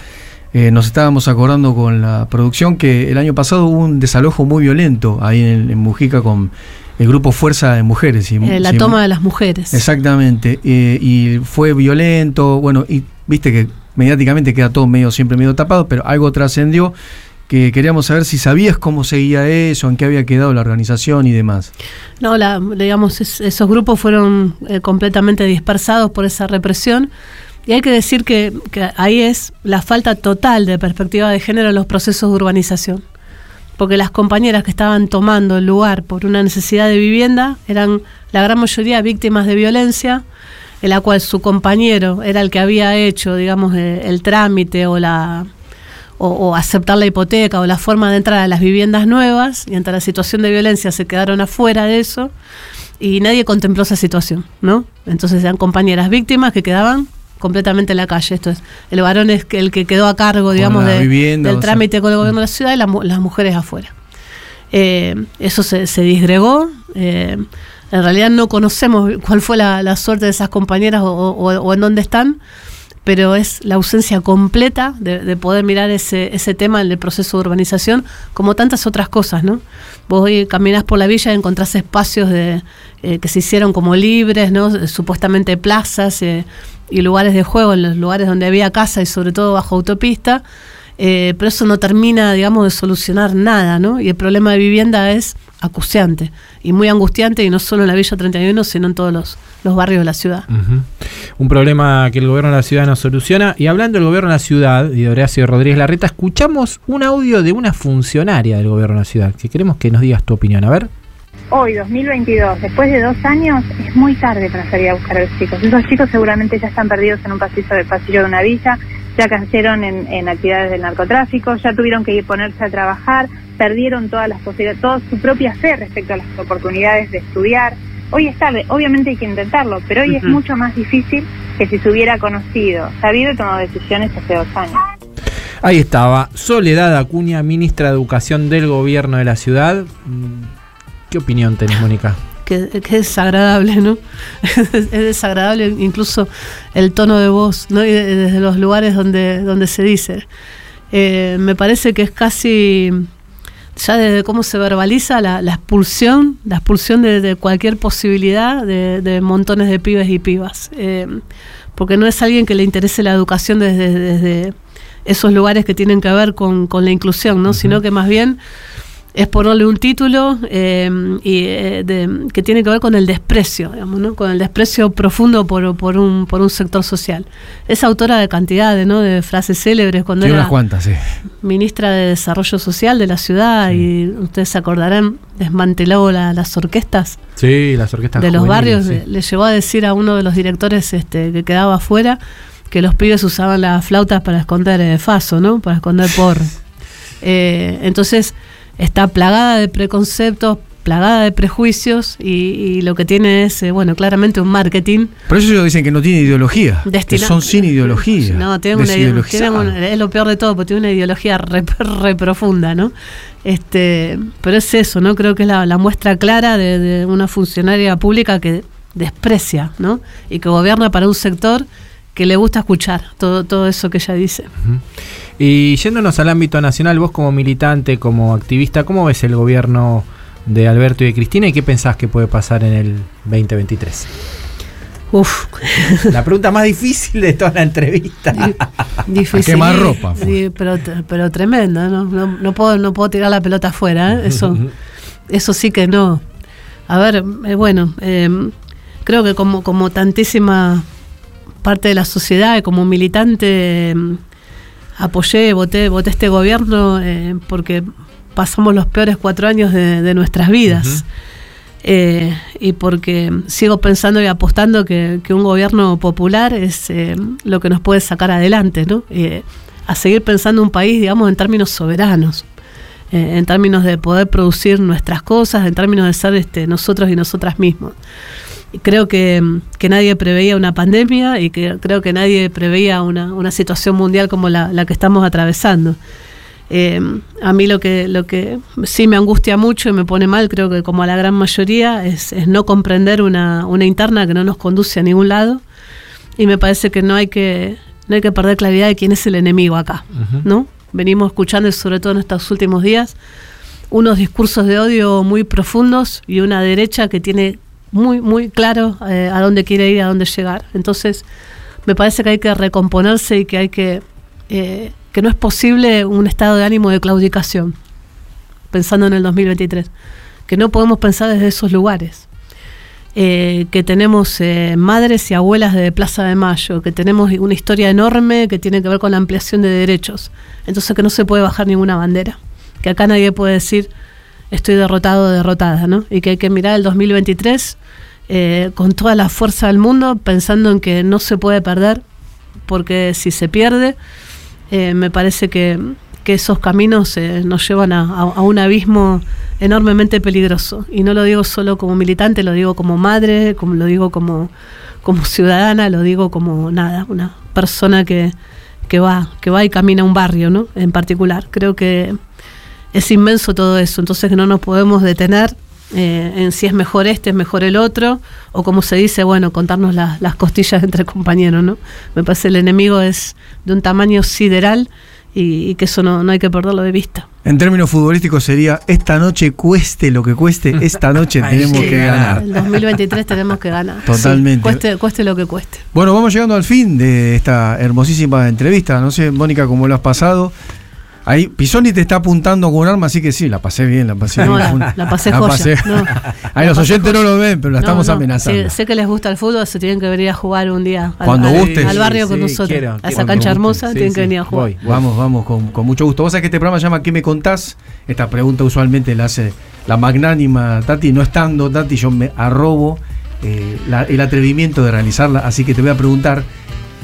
eh, nos estábamos acordando con la producción que el año pasado hubo un desalojo muy violento ahí en, en Mujica con el grupo Fuerza de Mujeres. si- Eh, la si- toma de las mujeres. Exactamente, eh, y fue violento, bueno, y viste que mediáticamente queda todo medio siempre medio tapado, pero algo trascendió que queríamos saber si sabías cómo seguía eso, en qué había quedado la organización y demás. No, la, digamos, es- esos grupos fueron eh, completamente dispersados por esa represión. Y hay que decir que, ahí es la falta total de perspectiva de género en los procesos de urbanización. Porque las compañeras que estaban tomando el lugar por una necesidad de vivienda eran la gran mayoría víctimas de violencia, en la cual su compañero era el que había hecho, digamos, eh, el trámite o la o, o aceptar la hipoteca o la forma de entrar a las viviendas nuevas y ante la situación de violencia se quedaron afuera de eso y nadie contempló esa situación, ¿no? Entonces eran compañeras víctimas que quedaban completamente en la calle. Esto es, el varón es el que quedó a cargo, digamos, la de- vivienda, del sea. trámite con el gobierno de la ciudad y la las mujeres afuera. Eh, eso se, se disgregó. eh, en realidad no conocemos cuál fue la, la suerte de esas compañeras o, o- o en dónde están, pero es la ausencia completa de, de poder mirar ese, ese tema del proceso de urbanización, como tantas otras cosas, ¿no? Vos hoy caminás por la villa y encontrás espacios de, eh, que se hicieron como libres, ¿no? Supuestamente plazas eh, y lugares de juego en los lugares donde había casa y sobre todo bajo autopista, eh, pero eso no termina, digamos, de solucionar nada, ¿no? Y el problema de vivienda es acuciante y muy angustiante, y no solo en la Villa 31, sino en todos los, los barrios de la ciudad. Ujú. Un problema que el gobierno de la ciudad no soluciona. Y hablando del gobierno de la ciudad y de Horacio Rodríguez Larreta, escuchamos un audio de una funcionaria del gobierno de la ciudad, que queremos que nos digas tu opinión. A ver. Hoy, 2022, después de dos años, es muy tarde para salir a buscar a los chicos. Esos chicos seguramente ya están perdidos en un pasillo, pasillo de una villa, ya cayeron en, en actividades del narcotráfico, ya tuvieron que ir ponerse a trabajar, perdieron todas las posibilidades, toda su propia fe respecto a las oportunidades de estudiar. Hoy es tarde, obviamente hay que intentarlo, pero hoy es mucho más difícil que si se hubiera conocido, sabido y tomado decisiones hace dos años. Ahí estaba Soledad Acuña, ministra de Educación del gobierno de la ciudad. ¿Qué opinión tenés, Mónica? Que, que es desagradable, ¿no? <laughs> es desagradable incluso el tono de voz, ¿no? Y de- desde los lugares donde, donde se dice. Eh, me parece que es casi, ya desde cómo se verbaliza la, la expulsión, la expulsión de, de cualquier posibilidad de, de montones de pibes y pibas. Eh, porque no es alguien que le interese la educación desde, desde esos lugares que tienen que ver con, con la inclusión, ¿no? Sino que más bien es ponerle un título eh, y, eh, de- que tiene que ver con el desprecio, digamos, ¿no? con el desprecio profundo por, por, un, por un sector social. Es autora de cantidad de, ¿no? de frases célebres cuando Tiene era unas cuantas, sí. ministra de Desarrollo Social de la ciudad y ustedes se acordarán, desmanteló la- las orquestas Sí, las orquestas de los barrios, sí. le, le llevó a decir a uno de los directores este, que quedaba afuera que los pibes usaban las flautas para esconder eh, faso, ¿no? Para esconder porro. <laughs> Eh, entonces está plagada de preconceptos, plagada de prejuicios y, y lo que tiene es, eh, bueno, claramente un marketing Por eso ellos dicen que no tiene ideología. Que son sin ideología. No, tienen una, ide- desideologizadas. tienen una- es lo peor de todo, porque tiene una ideología re, <laughs> re profunda, ¿no? Este, pero es eso, ¿no? Creo que es la, la muestra clara de, de una funcionaria pública que desprecia, ¿no? Y que gobierna para un sector que le gusta escuchar todo, todo eso que ella dice. Y yéndonos al ámbito nacional, vos como militante, como activista, ¿cómo ves el gobierno de Alberto y de Cristina y qué pensás que puede pasar en el 2023? Uf. La pregunta más difícil de toda la entrevista. Difícil. quemar ropa, Sí, pero, pero tremendo, ¿no? No, no puedo, no puedo tirar la pelota afuera, ¿eh? Eso, <laughs> eso sí que no. A ver, eh, bueno, eh, creo que como, como tantísima parte de la sociedad y como militante eh, apoyé, voté, voté este gobierno eh, porque pasamos los peores cuatro años de, de nuestras vidas. Eh, y porque sigo pensando y apostando que, que un gobierno popular es eh, lo que nos puede sacar adelante, ¿no? A seguir pensando un país, digamos, en términos soberanos, en términos de poder producir nuestras cosas, en términos de ser este, nosotros y nosotras mismos. Creo que, que nadie preveía una pandemia y que creo que nadie preveía una, una situación mundial como la, la que estamos atravesando. Eh, a mí lo que, lo que sí me angustia mucho y me pone mal, creo que como a la gran mayoría, es, es no comprender una, una interna que no nos conduce a ningún lado. Y me parece que no hay que, no hay que perder claridad de quién es el enemigo acá. ¿no? Venimos escuchando, sobre todo en estos últimos días, unos discursos de odio muy profundos y una derecha que tiene muy, muy claro eh, a dónde quiere ir a dónde llegar. Entonces, me parece que hay que recomponerse y que hay que eh, que no es posible un estado de ánimo de claudicación, pensando en el 2023, que no podemos pensar desde esos lugares, eh, que tenemos madres y abuelas de Plaza de Mayo, que tenemos una historia enorme que tiene que ver con la ampliación de derechos, entonces que no se puede bajar ninguna bandera, que acá nadie puede decir estoy derrotado derrotada, ¿no? y que hay que mirar el 2023 eh, con toda la fuerza del mundo, pensando en que no se puede perder, porque si se pierde, eh, me parece que, que esos caminos eh, nos llevan a, a- a un abismo enormemente peligroso. Y no lo digo solo como militante, lo digo como madre, como lo digo como, como ciudadana, lo digo como nada, una persona que, que va, que va y camina un barrio, ¿no? En particular. Creo que es inmenso todo eso, entonces que no nos podemos detener eh, en si es mejor este, es mejor el otro, o como se dice, bueno, contarnos las- las costillas <laughs> entre compañeros, ¿no? Me parece el enemigo es de un tamaño sideral y, y que eso no, no hay que perderlo de vista. En términos futbolísticos sería, esta noche cueste lo que cueste, <laughs> esta noche tenemos sí, que ganar. El 2023 tenemos que ganar. <laughs> Totalmente. Sí, cueste, cueste lo que cueste. Bueno, vamos llegando al fin de esta hermosísima entrevista. No sé, Mónica, cómo lo has pasado. Ahí, Pisoni te está apuntando con un arma, así que sí, la pasé bien, la pasé No, bien. la- un- la pasé no. <laughs> Ahí los La pasé oyentes no lo ven, pero la No, estamos no, amenazando. Sé, sé que les gusta el fútbol, se tienen que venir a jugar un día al, Cuando al- guste. al barrio Sí, con sí, nosotros. quiero, a esa cancha hermosa Sí, tienen sí, que venir a jugar. Vamos, vamos, con, con mucho gusto. Vos sabés que este programa se llama ¿Qué me contás? Esta pregunta usualmente la hace la magnánima Tati. No estando Tati, yo me arrobo eh, la- el atrevimiento de realizarla. Así que te voy a preguntar,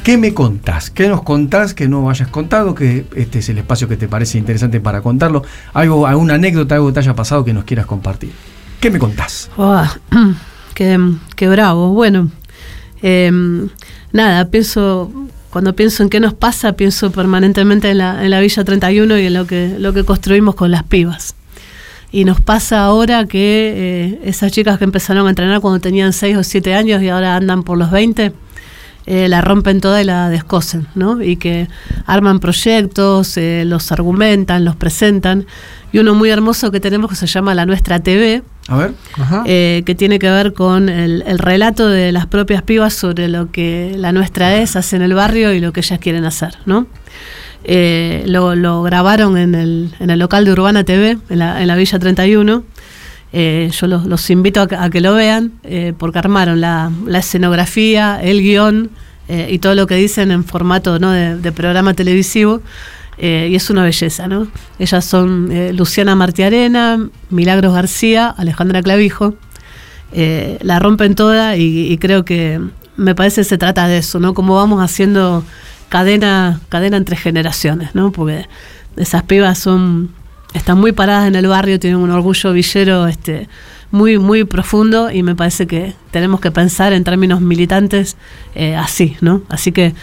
¿qué me contás? ¿Qué nos contás que no hayas contado? Que este es el espacio que te parece interesante para contarlo. Algo, alguna anécdota, algo que te haya pasado que nos quieras compartir. ¿Qué me contás? <clears throat> Uah, qué, bravo. Bueno, eh, nada, pienso, cuando pienso en qué nos pasa, pienso permanentemente en la, en la Villa 31 y en lo que, lo que construimos con las pibas. Y nos pasa ahora que eh, esas chicas que empezaron a entrenar cuando tenían 6 o 7 años y ahora andan por los 20, eh, la rompen toda y la descosen, ¿no? Y que arman proyectos, eh, los argumentan, los presentan. Y uno muy hermoso que tenemos que se llama La Nuestra TV, A ver. eh, que tiene que ver con el, el relato de las propias pibas sobre lo que la nuestra es, hace en el barrio y lo que ellas quieren hacer, ¿no? Eh, lo, lo grabaron en el, en el local de Urbana TV, en la, en la Villa 31. Eh, yo los, los invito a que, lo vean, eh, porque armaron la, escenografía, el guion eh, y todo lo que dicen en formato ¿no? de, programa televisivo. y es una belleza, ¿no? Ellas son Luciana Martiarena, Milagros García, Alejandra Clavijo. La rompen toda y, y creo que me parece que se trata de eso, ¿no? Como vamos haciendo cadena, cadena entre generaciones, ¿no? Porque esas pibas son, están muy paradas en el barrio, tienen un orgullo villero este, muy, muy profundo y me parece que tenemos que pensar en términos militantes eh, así, ¿no? Así que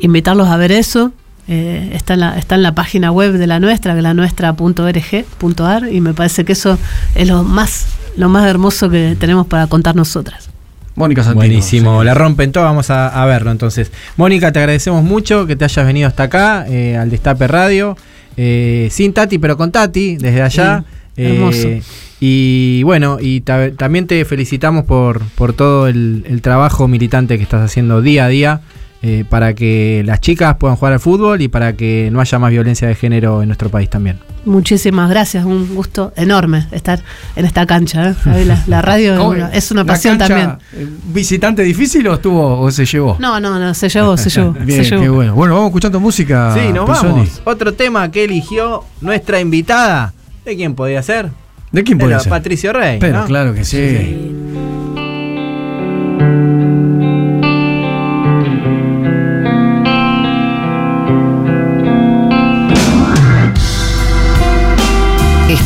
invitarlos a ver eso. eh, está, en la, está en la página web de la nuestra, que es la nuestra.org.ar, y me parece que eso es lo más, lo más hermoso que tenemos para contar nosotras. Mónica Santino. Buenísimo, la rompen todo, vamos a, a verlo entonces. Mónica, te agradecemos mucho que te hayas venido hasta acá, eh, al Destape Radio, eh, sin Tati, pero con Tati, desde allá. Sí, hermoso. Eh, y bueno, y ta- también te felicitamos por, por todo el, el trabajo militante que estás haciendo día a día eh, para que las chicas puedan jugar al fútbol y para que no haya más violencia de género en nuestro país también. Muchísimas gracias, un gusto enorme estar en esta cancha. ¿eh? La, la radio es ¿Cómo una, es una la pasión también. eh, ¿Visitante difícil o estuvo o se llevó? No, no, no, se llevó, se <laughs> llevó. Bien, se llevó. qué bueno. Bueno, vamos escuchando música. Sí, nos Pisoni. vamos. Otro tema que eligió nuestra invitada. ¿De quién podía ser? ¿De quién la ser? Patricio Rey. Pero ¿no? claro que sí.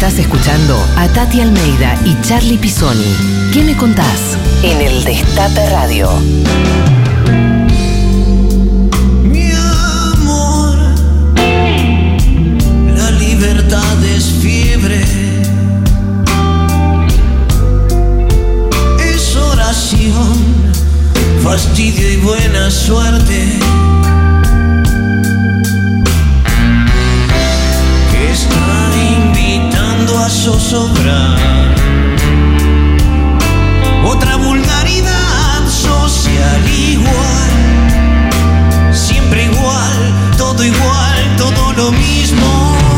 Estás escuchando a Tati Almeida y Charlie Pisoni. ¿Qué me contás? En el Destape Radio. Mi amor, la libertad es fiebre, es oración, fastidio y buena suerte. A zozobrar otra vulgaridad social igual. Siempre igual, todo igual, todo lo mismo.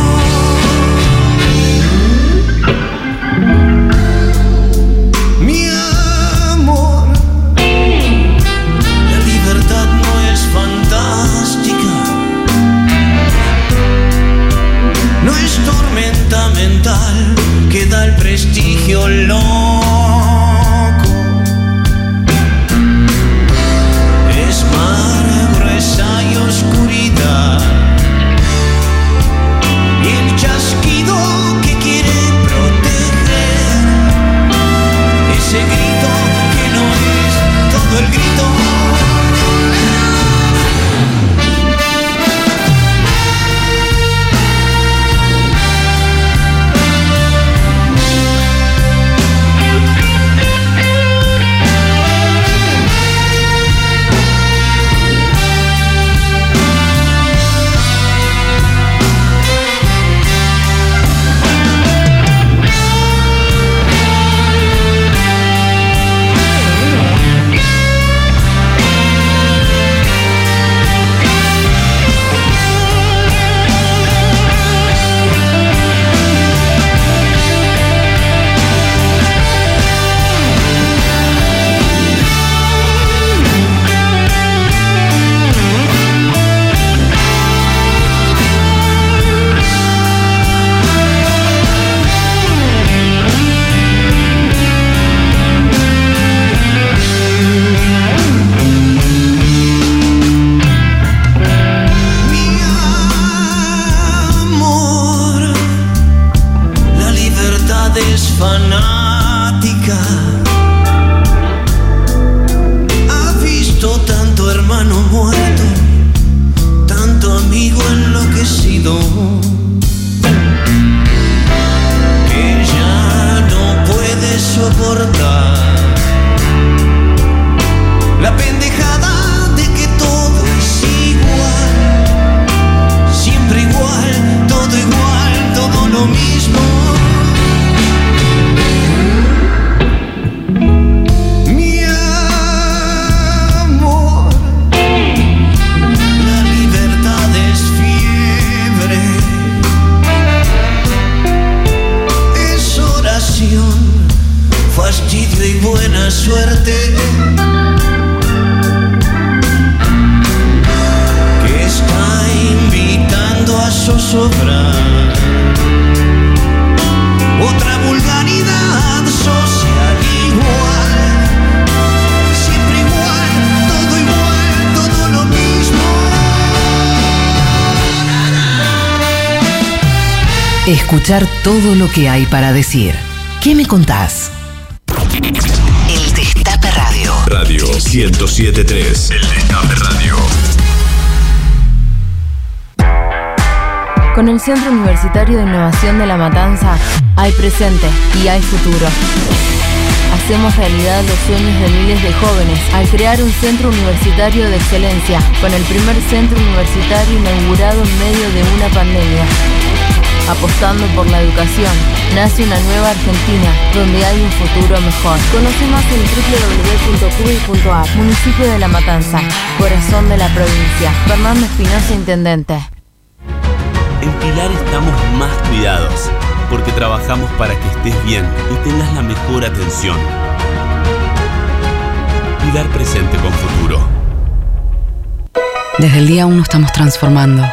Otra vulgaridad social igual, siempre igual, todo igual, todo lo mismo. Escuchar todo lo que hay para decir. ¿Qué me contás? El Destape Radio. Radio 1073. El Destape Radio. Con el Centro Universitario de Innovación de La Matanza hay presente y hay futuro. Hacemos realidad los sueños de miles de jóvenes al crear un centro universitario de excelencia, con el primer centro universitario inaugurado en medio de una pandemia. Apostando por la educación, nace una nueva Argentina donde hay un futuro mejor. Conoce más en www.cubi.ar, municipio de La Matanza, corazón de la provincia. Fernando Espinosa, Intendente. En Pilar estamos más cuidados, porque trabajamos para que estés bien y tengas la mejor atención. Pilar presente con futuro. Desde el día 1 estamos transformando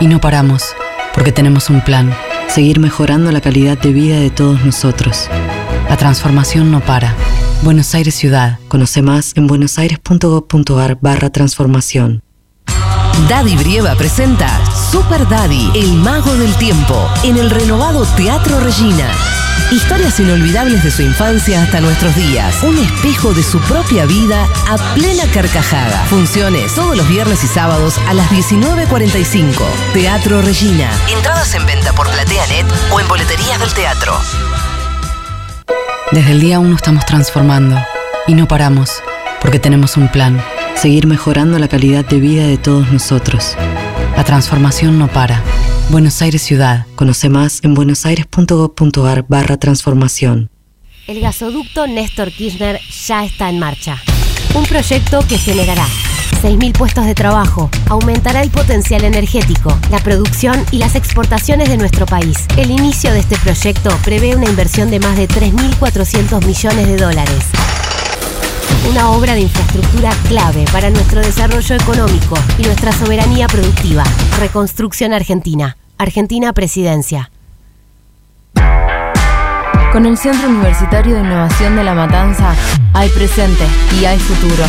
y no paramos, porque tenemos un plan, seguir mejorando la calidad de vida de todos nosotros. La transformación no para. Buenos Aires Ciudad. Conoce más en buenosaires.gov.ar barra transformación. Daddy Brieva presenta Super Daddy, el mago del tiempo, en el renovado Teatro Regina. Historias inolvidables de su infancia hasta nuestros días. Un espejo de su propia vida a plena carcajada. Funciones todos los viernes y sábados a las 19.45. Teatro Regina. Entradas en venta por PlateaNet o en boleterías del teatro. Desde el día 1 estamos transformando y no paramos, porque tenemos un plan, seguir mejorando la calidad de vida de todos nosotros. La transformación no para. Buenos Aires Ciudad. Conoce más en buenosaires.gov.ar barra transformación. El gasoducto Néstor Kirchner ya está en marcha. Un proyecto que generará 6.000 puestos de trabajo, aumentará el potencial energético, la producción y las exportaciones de nuestro país. El inicio de este proyecto prevé una inversión de más de 3.400 millones de dólares. Una obra de infraestructura clave para nuestro desarrollo económico y nuestra soberanía productiva. Reconstrucción Argentina. Argentina Presidencia. Con el Centro Universitario de Innovación de La Matanza hay presente y hay futuro.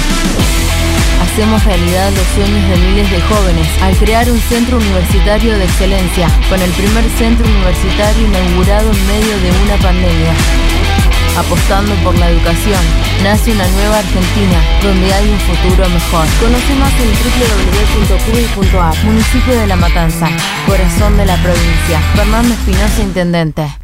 Hacemos realidad los sueños de miles de jóvenes al crear un centro universitario de excelencia, con el primer centro universitario inaugurado en medio de una pandemia. Apostando por la educación, nace una nueva Argentina donde hay un futuro mejor. Conoce más en www.cubi.ar, municipio de La Matanza, corazón de la provincia. Fernando Espinosa, Intendente.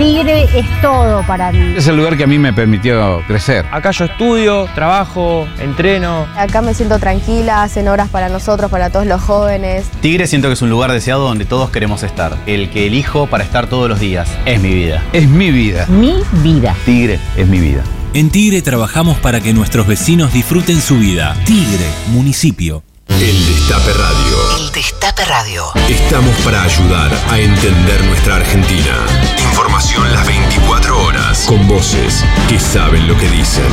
Tigre es todo para mí. Es el lugar que a mí me permitió crecer. Acá yo estudio, trabajo, entreno. Acá me siento tranquila, hacen horas para nosotros, para todos los jóvenes. Tigre siento que es un lugar deseado donde todos queremos estar. El que elijo para estar todos los días. Es mi vida. Es mi vida. Mi vida. Tigre es mi vida. En Tigre trabajamos para que nuestros vecinos disfruten su vida. Tigre, municipio. El Destape Radio. El Destape Radio. Estamos para ayudar a entender nuestra Argentina. Información las 24 horas. Con voces que saben lo que dicen.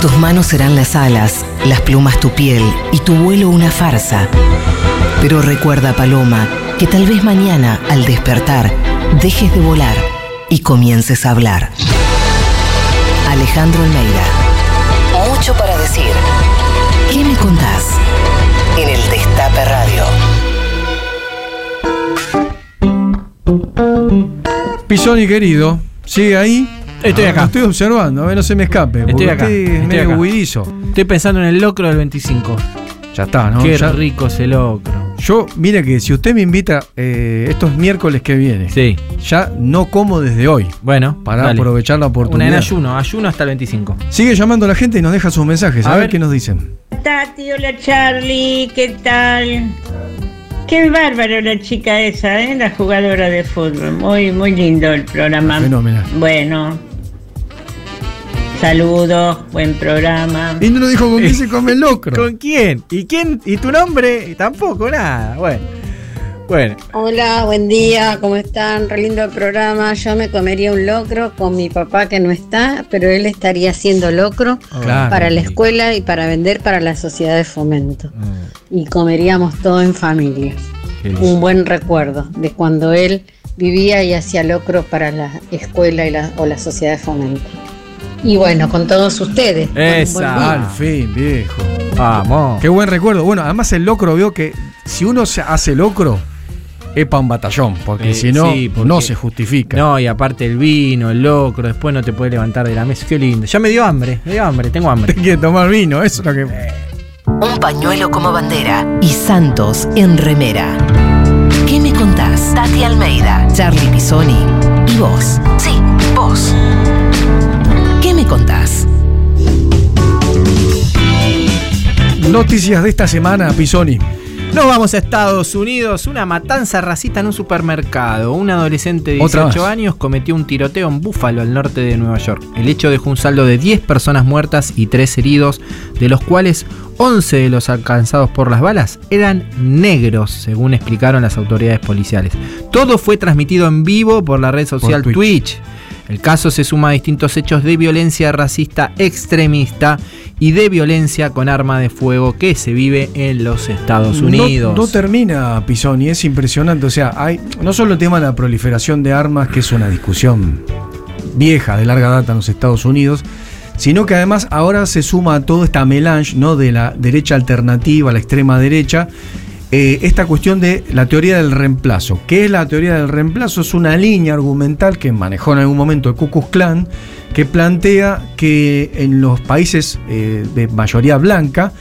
Tus manos serán las alas, las plumas tu piel y tu vuelo una farsa. Pero recuerda, Paloma, que tal vez mañana, al despertar, dejes de volar y comiences a hablar. Alejandro Almeida. Mucho para decir. ¿Qué me contás? En el Destape Radio. Pisoni querido, sigue ahí. Estoy Ah, acá. lo Estoy observando, a ver, no se me escape. Estoy porque acá. estoy medio acá. huidizo. Estoy pensando en el locro del 25. Ya está, ¿no? Qué Ya- rico ese locro. Yo, mire que si usted me invita eh, estos miércoles que viene, Sí. ya no como desde hoy. Bueno, Para dale. aprovechar la Una oportunidad. en ayuno, ayuno hasta el 25. Sigue llamando a la gente y nos deja sus mensajes. A, A ver. ver. qué nos dicen. Tati, hola Charlie, ¿qué tal? Qué bárbaro la chica esa, ¿eh? la jugadora de fútbol. Muy, muy lindo el programa. Fenomenal. Bueno, saludos, buen programa. Y no nos dijo con quién se come el <laughs> locro. ¿Con quién? ¿Y quién? ¿Y tu nombre? Tampoco, nada. Bueno. Bueno. Hola, buen día, ¿cómo están? Re lindo el programa. Yo me comería un locro con mi papá que no está, pero él estaría haciendo locro Claro. para la escuela y para vender para la sociedad de fomento. Y comeríamos todo en familia. Un buen recuerdo de cuando él vivía y hacía locro para la escuela y la, o la sociedad de fomento. Y bueno, con todos ustedes. Esa. Al fin, viejo. Vamos. Qué buen recuerdo. Bueno, además el locro veo que si uno se hace locro, es para un batallón, porque Eh, si no, sí, porque- no se justifica. No, y aparte el vino, el locro, después no te puedes levantar de la mesa. Qué lindo. Ya me dio hambre, me dio hambre, tengo hambre. Hay que tomar vino, eso es lo que. Un pañuelo como bandera y Santos en remera. ¿Qué me contás? Tati Almeida, Charlie Pisoni y vos. Sí, vos. ¿Qué me contás? Noticias de esta semana, Pisoni. Nos vamos a Estados Unidos. Una matanza racista en un supermercado. Un adolescente de Otra 18 más. años cometió un tiroteo en Buffalo, al norte de Nueva York. El hecho dejó un saldo de 10 personas muertas y 3 heridos, de los cuales 11 de los alcanzados por las balas eran negros, según explicaron las autoridades policiales. Todo fue transmitido en vivo por la red social Twitch. Twitch. El caso se suma a distintos hechos de violencia racista extremista y de violencia con arma de fuego que se vive en los Estados Unidos. No, termina, Pisoni, es impresionante. O sea, hay no solo el tema de la proliferación de armas, que es una discusión vieja, de larga data en los Estados Unidos, sino que además ahora se suma a toda esta melange ¿no? de la derecha alternativa, la extrema derecha, eh, esta cuestión de la teoría del reemplazo. ¿Qué es la teoría del reemplazo? Es una línea argumental que manejó en algún momento el Ku Klux Klan, que plantea que en los países eh, de mayoría blanca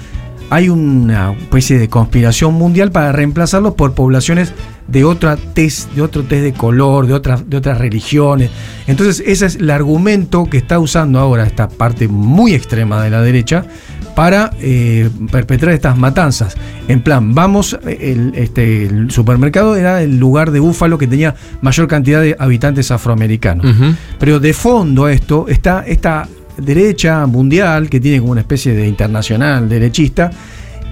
hay una especie de conspiración mundial para reemplazarlos por poblaciones de otra tez, de otro test de color, de otras, de otras religiones. Entonces, ese es el argumento que está usando ahora esta parte muy extrema de la derecha para eh, perpetrar estas matanzas. En plan, vamos, el, este, el supermercado era el lugar de Búfalo que tenía mayor cantidad de habitantes afroamericanos. Pero de fondo a esto está esta derecha mundial que tiene como una especie de internacional derechista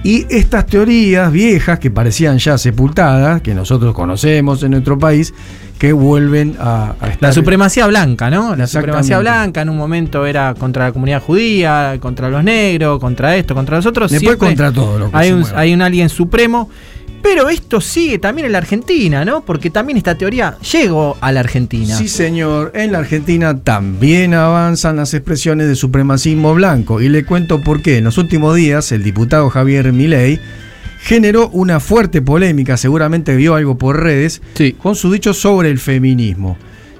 y estas teorías viejas que parecían ya sepultadas, que nosotros conocemos en nuestro país, que vuelven a, a estar... La supremacía blanca, ¿no? La supremacía blanca en un momento era contra la comunidad judía, contra los negros, contra esto, contra los otros. Después Siempre contra todo lo que hay se un, hay un alguien supremo. Pero esto sigue también en la Argentina, ¿no? Porque también esta teoría llegó a la Argentina. Sí, señor. En la Argentina también avanzan las expresiones de supremacismo blanco. Y le cuento por qué. En los últimos días, el diputado Javier Milei generó una fuerte polémica, seguramente vio algo por redes, con su dicho sobre el feminismo.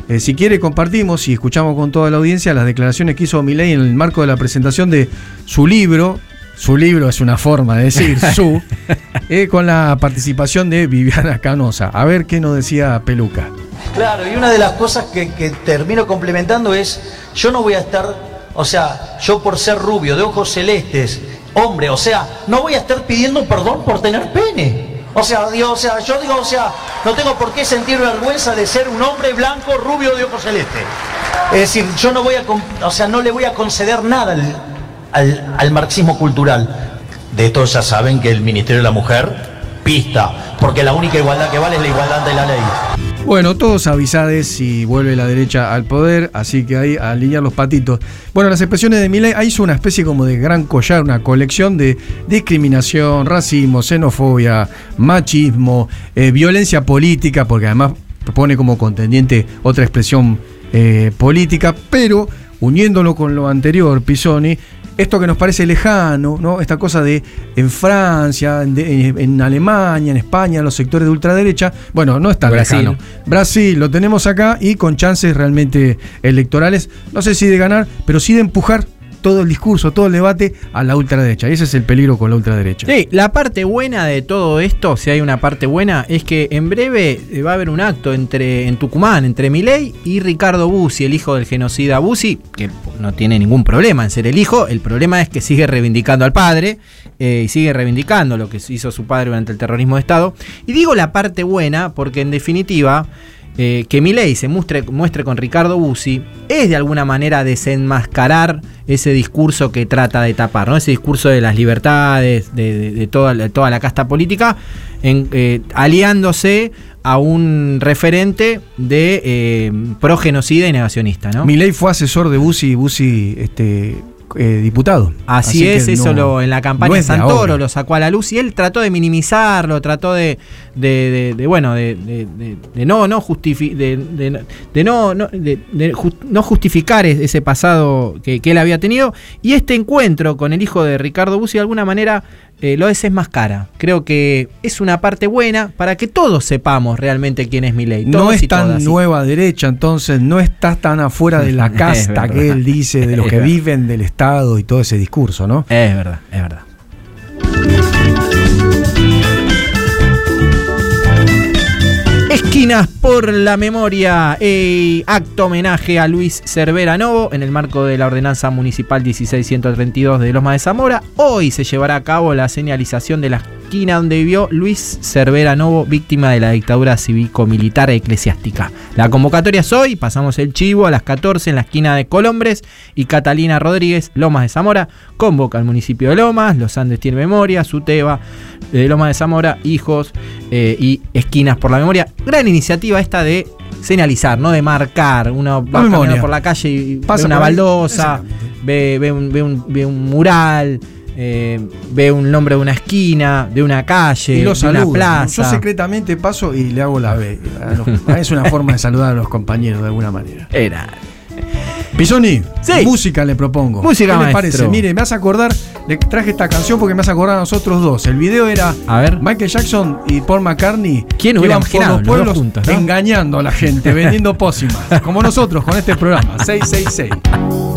Eh, si quiere, compartimos y escuchamos con toda la audiencia las declaraciones que hizo Milei en el marco de la presentación de su libro. Su libro es una forma de decir <laughs> su, eh, con la participación de Viviana Canosa. A ver qué nos decía Peluca. Claro, y una de las cosas que, que termino complementando es, yo no voy a estar, o sea, yo por ser rubio, de ojos celestes, hombre, o sea, no voy a estar pidiendo perdón por tener pene. O sea, digo, o sea, yo digo, o sea, no tengo por qué sentir vergüenza de ser un hombre blanco, rubio, de ojos celestes. Es decir, yo no voy a, o sea, no le voy a conceder nada al, al, al marxismo cultural. De esto ya saben que el Ministerio de la Mujer pista, porque la única igualdad que vale es la igualdad ante la ley. Bueno, todos avisades si vuelve la derecha al poder, así que ahí a alinear los patitos. Bueno, las expresiones de Milei ahí hizo una especie como de gran collar, una colección de discriminación, racismo, xenofobia, machismo, eh, violencia política, porque además pone como contendiente otra expresión eh, política, pero uniéndolo con lo anterior, Pisoni, esto que nos parece lejano, ¿no? Esta cosa de en Francia, en, de- en Alemania, en España, en los sectores de ultraderecha, bueno, no está Brasil. lejano. Brasil lo tenemos acá y con chances realmente electorales, no sé si de ganar, pero sí de empujar todo el discurso, todo el debate a la ultraderecha. Y ese es el peligro con la ultraderecha. Sí, la parte buena de todo esto, si hay una parte buena, es que en breve eh, va a haber un acto entre en Tucumán entre Milei y Ricardo Bussi, el hijo del genocida Bussi, que no tiene ningún problema en ser el hijo. El problema es que sigue reivindicando al padre eh, y sigue reivindicando lo que hizo su padre durante el terrorismo de Estado. Y digo la parte buena porque en definitiva eh, que Milei se muestre, con Ricardo Bussi es de alguna manera desenmascarar ese discurso que trata de tapar, ¿no? Ese discurso de las libertades, de, toda, toda la casta política, en, eh, aliándose a un referente de eh, pro-genocida y negacionista. Milei fue asesor de Bussi, Bussi este, eh, diputado. Así, es, eso no- lo, en la campaña no Santoro lo sacó a la luz y él trató de minimizarlo, trató de, de, de- de, bueno, de, no, no justifi- de, no, no, no justificar es- ese pasado que, que él había tenido. Y este encuentro con el hijo de Ricardo Bussi de alguna manera eh, lo desenmascara. Creo que es una parte buena para que todos sepamos realmente quién es Milei. No es tan todas. nueva derecha, entonces no estás tan afuera de la <laughs> Es casta que él dice, de los Es que viven del Estado y todo ese discurso, ¿no? Es verdad, es verdad. Esquinas por la memoria, eh, acto homenaje a Luis Cervera Novo en el marco de la ordenanza municipal 16132 de Loma de Zamora. Hoy se llevará a cabo la señalización de la esquina donde vivió Luis Cervera Novo, víctima de la dictadura cívico-militar eclesiástica. La convocatoria es hoy, pasamos el chivo a las 14 en la esquina de Colombres y Catalina Rodríguez, Lomas de Zamora, convoca al municipio de Lomas, Los Andes tiene memoria, Suteba, de Lomas de Zamora, Hijos eh, y Esquinas por la Memoria. Gran iniciativa esta de señalizar, ¿no? De marcar. Uno va caminando por la calle y Pasa ve una baldosa, ve, ve un, ve un- ve un mural, eh, ve un nombre de una esquina, de una calle, y los de una plaza. Yo secretamente paso y le hago la B. a los- <laughs> Es una forma de saludar a los compañeros de alguna manera. Era. Pisoni, música le propongo. Música, ¿Qué le maestro. parece? Mire, me hace acordar, le traje esta canción porque me hace acordar a nosotros dos. El video era Michael Jackson y Paul McCartney. ¿Quién iban por los pueblos juntos, ¿no? engañando a la gente, vendiendo pócimas. como nosotros con este programa, <laughs> 666.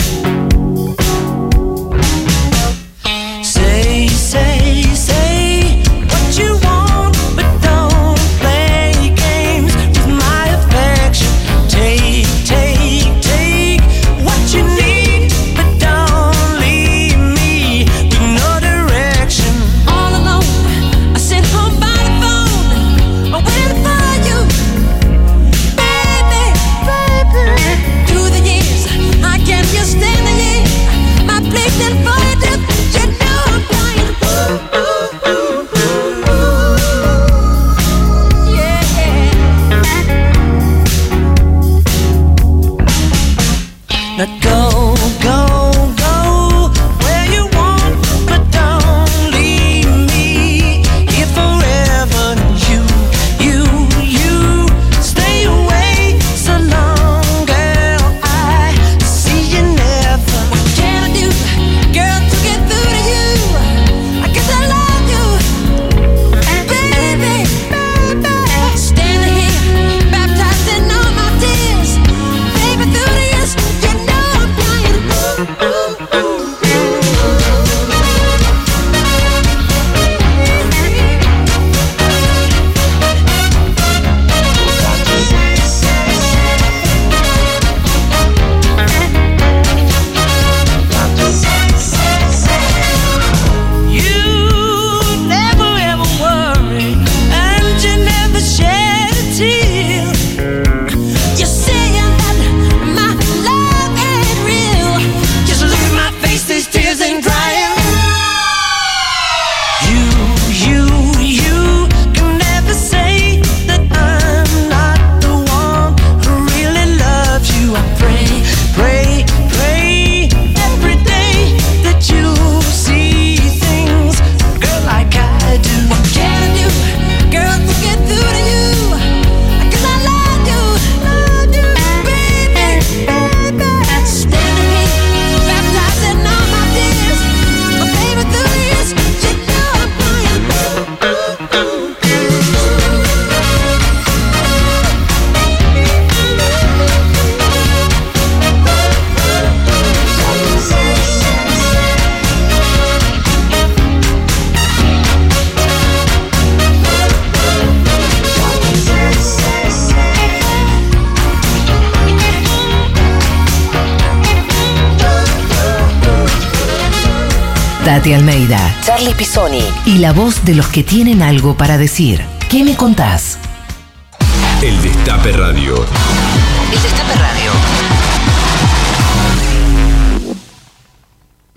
Charlie Pisoni y la voz de los que tienen algo para decir. ¿Qué me contás? El Destape Radio. El Destape Radio.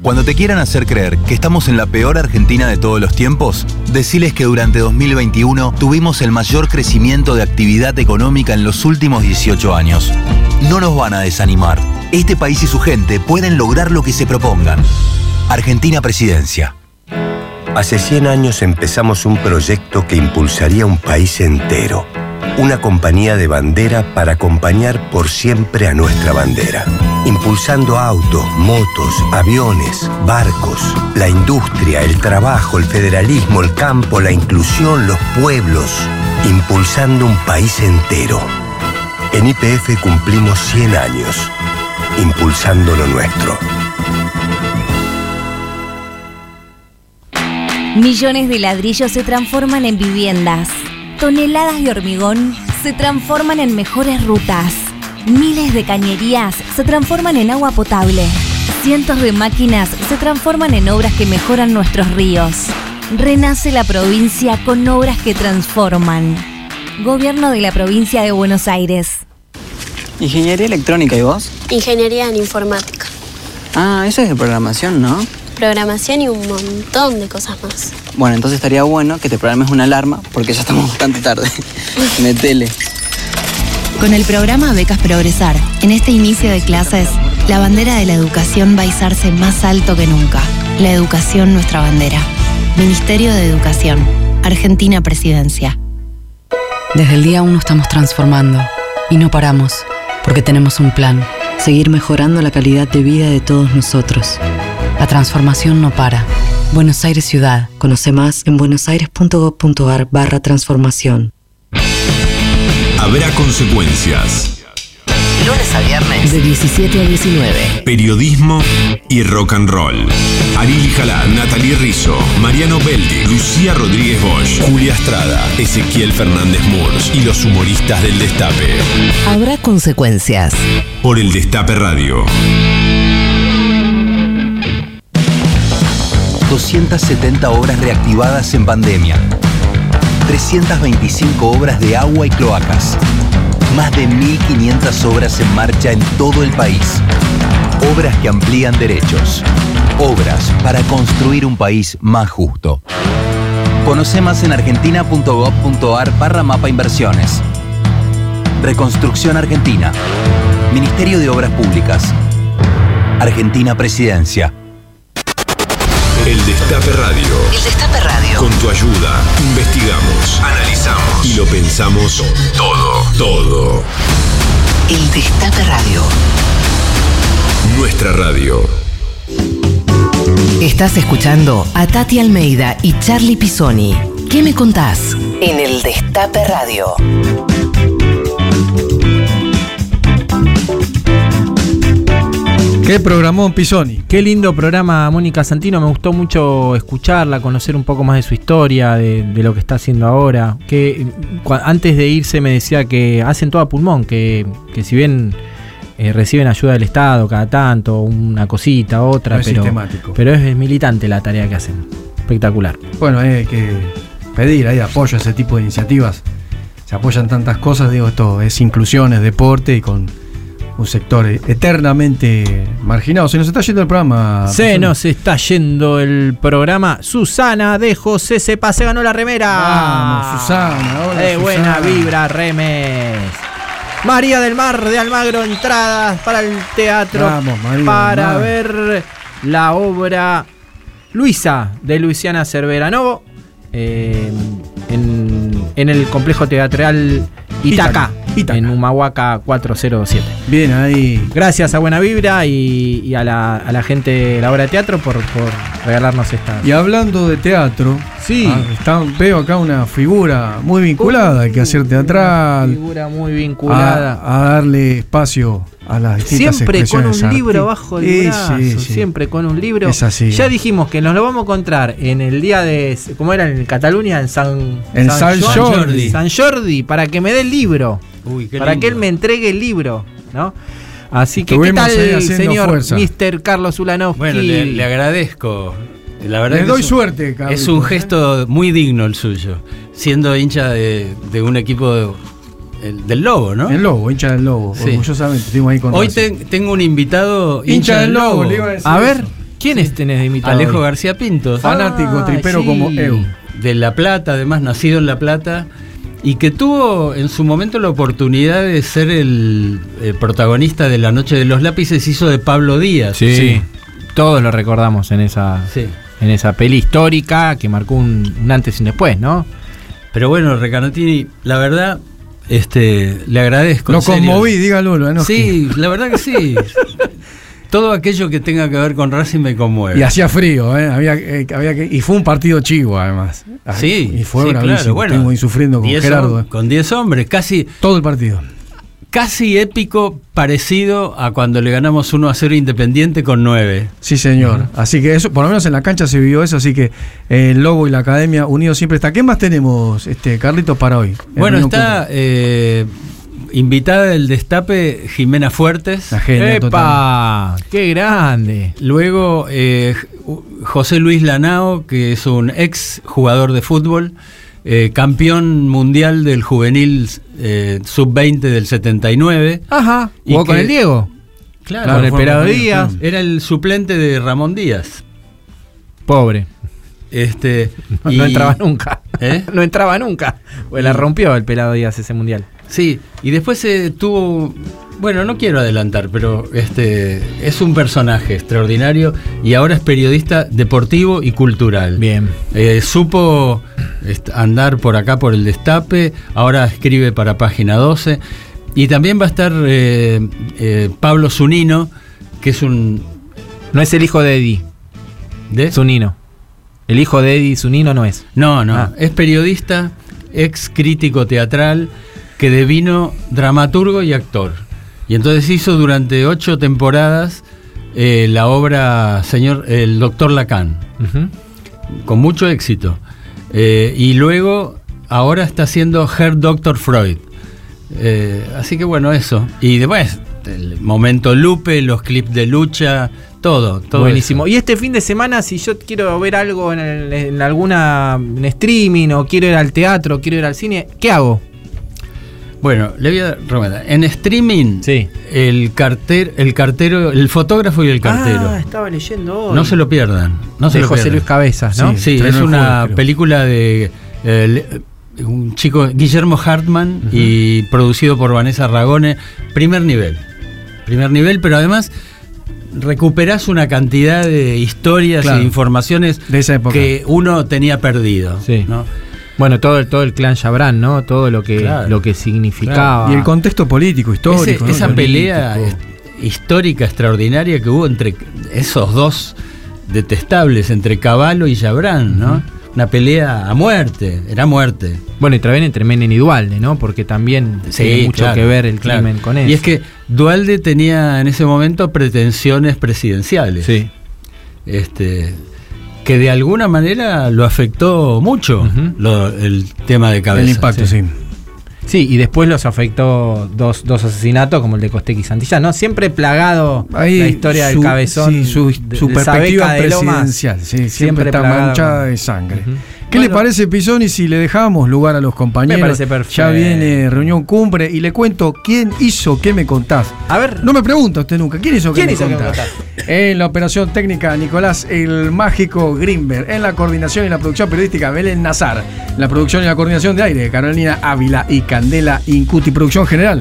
Cuando te quieran hacer creer que estamos en la peor Argentina de todos los tiempos, deciles que durante 2021 tuvimos el mayor crecimiento de actividad económica en los últimos 18 años. No nos van a desanimar. Este país y su gente pueden lograr lo que se propongan. Argentina Presidencia. Hace 100 años empezamos un proyecto que impulsaría un país entero. Una compañía de bandera para acompañar por siempre a nuestra bandera. Impulsando autos, motos, aviones, barcos, la industria, el trabajo, el federalismo, el campo, la inclusión, los pueblos. Impulsando un país entero. En IPF cumplimos 100 años. Impulsando lo nuestro. Millones de ladrillos se transforman en viviendas. Toneladas de hormigón se transforman en mejores rutas. Miles de cañerías se transforman en agua potable. Cientos de máquinas se transforman en obras que mejoran nuestros ríos. Renace la provincia con obras que transforman. Gobierno de la provincia de Buenos Aires. Ingeniería electrónica, ¿y vos? Ingeniería en informática, Ah, eso es de programación, ¿no? Programación y un montón de cosas más. Bueno, entonces estaría bueno que te programes una alarma porque ya estamos bastante tarde. <laughs> Metele. Con el programa Becas Progresar, en este inicio de clases, la bandera de la educación va a izarse más alto que nunca. La educación nuestra bandera. Ministerio de Educación. Argentina Presidencia. Desde el día 1 estamos transformando y no paramos, porque tenemos un plan, seguir mejorando la calidad de vida de todos nosotros. La transformación no para. Buenos Aires Ciudad. Conoce más en buenosaires.gov.ar barra transformación. Habrá consecuencias. Lunes a viernes. De 17 a 19. Periodismo y rock and roll. Ariel Jalá, Natalie Rizzo, Mariano Beldi, Lucía Rodríguez Bosch, Julia Estrada, Ezequiel Fernández Murs y los humoristas del Destape. Habrá consecuencias. Por el Destape Radio. 270 obras reactivadas en pandemia. 325 obras de agua y cloacas. Más de 1.500 obras en marcha en todo el país. Obras que amplían derechos. Obras para construir un país más justo. Conoce más en argentina.gov.ar barra mapa inversiones. Reconstrucción Argentina. Ministerio de Obras Públicas. Argentina Presidencia. El Destape Radio. El Destape Radio. Con tu ayuda, investigamos, analizamos y lo pensamos todo, todo. El Destape Radio. Nuestra radio. Estás escuchando a Tati Almeida y Charlie Pisoni. ¿Qué me contás? En el Destape Radio. ¿Qué programón Pisoni? Qué lindo programa, Mónica Santino. Me gustó mucho escucharla, conocer un poco más de su historia, de, de lo que está haciendo ahora. Que antes de irse me decía que hacen todo a pulmón, que, que si bien eh, reciben ayuda del Estado cada tanto, una cosita, otra, No es pero, sistemático. pero es militante la tarea que hacen. Espectacular. Bueno, hay que pedir ahí apoyo a ese tipo de iniciativas. Se apoyan tantas cosas, digo, esto es inclusión, es deporte y con un sector eternamente marginado. Se nos está yendo el programa. Se nos está yendo el programa. Susana de José Sepa se ganó la remera. Vamos, Susana, hola, De buena vibra, remes. María del Mar de Almagro, entradas para el teatro. Vamos, María para ver la obra Luisa de Luisiana Cervera Novo. eh, en, en el complejo teatral Itaca, en Humahuaca 407. Bien, ahí. Gracias a Buena Vibra y, y a, la, a la gente de la obra de teatro por, por regalarnos esta. Y hablando de teatro, Sí. ah, está- veo acá una figura muy vinculada al quehacer teatral. figura muy vinculada. A, a darle espacio a las Siempre con un libro bajo el Sí, brazo, sí, sí. siempre con un libro. Es así. Ya dijimos que nos lo vamos a encontrar en el día de, ¿cómo era? En Cataluña, en San, En San Joan- Jordi. San Jordi, para que me dé el libro. Qué para lindo. que él me entregue el libro, ¿no? Así que, ¿qué tal, señor fuerza. Mr. Carlos Ulanovsky? Bueno, le, le agradezco La verdad Le doy es un- suerte, Carlitos, Es un ¿eh? gesto muy digno el suyo, siendo hincha de, de un equipo de- el- del Lobo, ¿no? El Lobo, hincha del Lobo. Sí. Orgullosamente, estuvimos ahí con Hoy tengo un invitado Hincha del Lobo, le iba a decir A ver, eso. ¿quiénes tenés de invitado? Alejo hoy? García Pinto. Fanático, tripero como Eu. De La Plata, además nacido en La Plata. Y que tuvo en su momento la oportunidad de ser el, eh, protagonista de La Noche de los Lápices, hizo de Pablo Díaz. Sí. Todos lo recordamos en esa, Sí. en esa peli histórica que marcó un, un antes y un después, ¿no? Pero bueno, Recanatini, la verdad, este, le agradezco. Lo conmoví, dígalo, Lanoski. Sí, la verdad que sí. <laughs> Todo aquello que tenga que ver con Racing me conmueve. Y hacía frío, ¿eh? Había, eh, había que, y fue un partido chivo, además. Sí, Y fue sí, claro, bueno, ahí sufriendo con Diez Gerardo. hom- Con 10 hombres, casi, Todo el partido. casi épico, parecido a cuando le ganamos 1 a 0 Independiente con 9. Sí, señor. Así que eso, por lo menos en la cancha se vivió eso, así que eh, el Lobo y la Academia unidos siempre está. ¿Qué más tenemos, este, Carlitos, para hoy? En Bueno, está eh, invitada del Destape Jimena Fuertes. La genia ¡Epa! ¡Qué grande! Luego eh, José Luis Lanao, que es un ex jugador de fútbol, eh, campeón mundial del juvenil eh, sub-20 del 79. Ajá, Y jugó con que- el Diego. Claro, con el compañero, Díaz. Era el suplente de Ramón Díaz. Pobre. Este, <laughs> No, y- <laughs> no entraba nunca. ¿Eh? No entraba nunca. Pues la Y- rompió el pelado Díaz ese mundial. Sí, y después eh, tuvo, bueno, no quiero adelantar, pero este es un personaje extraordinario y ahora es periodista deportivo y cultural. Bien. Eh, supo est- andar por acá por el destape, ahora escribe para Página 12 y también va a estar eh, Pablo Zunino, que es un... No es el hijo de Eddie. ¿De? Zunino. El hijo de Eddie Zunino no es. No, no, Ah. es periodista, ex crítico teatral, que devino dramaturgo y actor. Y entonces hizo durante ocho temporadas eh, la obra Señor El Doctor Lacan, con mucho éxito. Eh, y luego, ahora está haciendo Herr Doctor Freud. Eh, así que bueno, eso. Y después, el momento Lupe, los clips de lucha, todo. todo Buenísimo. eso. Y este fin de semana, si yo quiero ver algo en, el- en alguna en streaming o quiero ir al teatro, quiero ir al cine, ¿qué hago? Bueno, le voy a dar recomendar. En streaming, Sí. el, carter, el cartero, el fotógrafo y el cartero. Ah, estaba leyendo hoy. no se lo pierdan. No se de lo José pierdan. Luis Cabezas, ¿no? Sí, es una película de eh, un chico, Guillermo Hartman, y producido por Vanessa Ragone. Primer nivel. Primer nivel, pero además recuperás una cantidad de historias Claro. e informaciones De esa época. que uno tenía perdido. Sí. ¿no? Bueno, todo, el- todo el clan Chabran, ¿no? Todo lo que, Claro. lo que significaba. Y el contexto político, histórico. Ese- ¿no? esa Político. pelea histórica extraordinaria que hubo entre esos dos detestables, entre Caballo y Jabrán, ¿no? Una pelea a muerte, era muerte. Bueno, y también entre Menem y Dualde, ¿no? Porque también tiene mucho claro, que ver el claro. crimen con eso. Y es que Dualde tenía en ese momento pretensiones presidenciales. Sí. Este, que de alguna manera lo afectó mucho lo- el tema de cabeza. El impacto, sí. Sí, y después los afectó dos, dos asesinatos como el de Costec y Santillán, ¿no? Siempre plagado Ahí la historia su- del cabezón. sí, su, de- su de perspectiva de Lomas. presidencial. sí, siempre, está plagado. manchada de sangre. Ujú. ¿Qué le parece, Pisoni, si le dejamos lugar a los compañeros? Me parece perfecto. Ya viene reunión cumbre y le cuento quién hizo qué me contás. A ver, No me pregunta usted nunca, ¿quién hizo qué ¿Quién me hizo me contás? En la operación técnica, Nicolás el Mágico Grimberg. En la coordinación y la producción periodística, Belén Nazar. La producción y la coordinación de aire, Carolina Ávila y Candela Incuti. Producción general,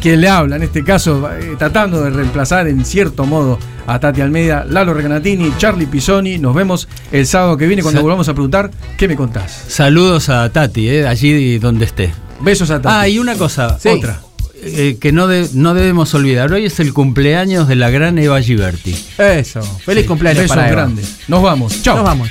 quien le habla, en este caso, eh, tratando de reemplazar en cierto modo a Tati Almeida, Lalo Reganatini, Charlie Pisoni. Nos vemos el sábado que viene cuando Sa- volvamos a preguntar qué me contás. Saludos a Tati, eh, allí donde esté. Besos a Tati. Ah, y una cosa, Sí. otra, eh, que no, de- no debemos olvidar. Hoy es el cumpleaños de la gran Eva Giberti. eso. Feliz Sí, cumpleaños besos para Eva. grandes. Nos vamos. Chao. Nos vamos.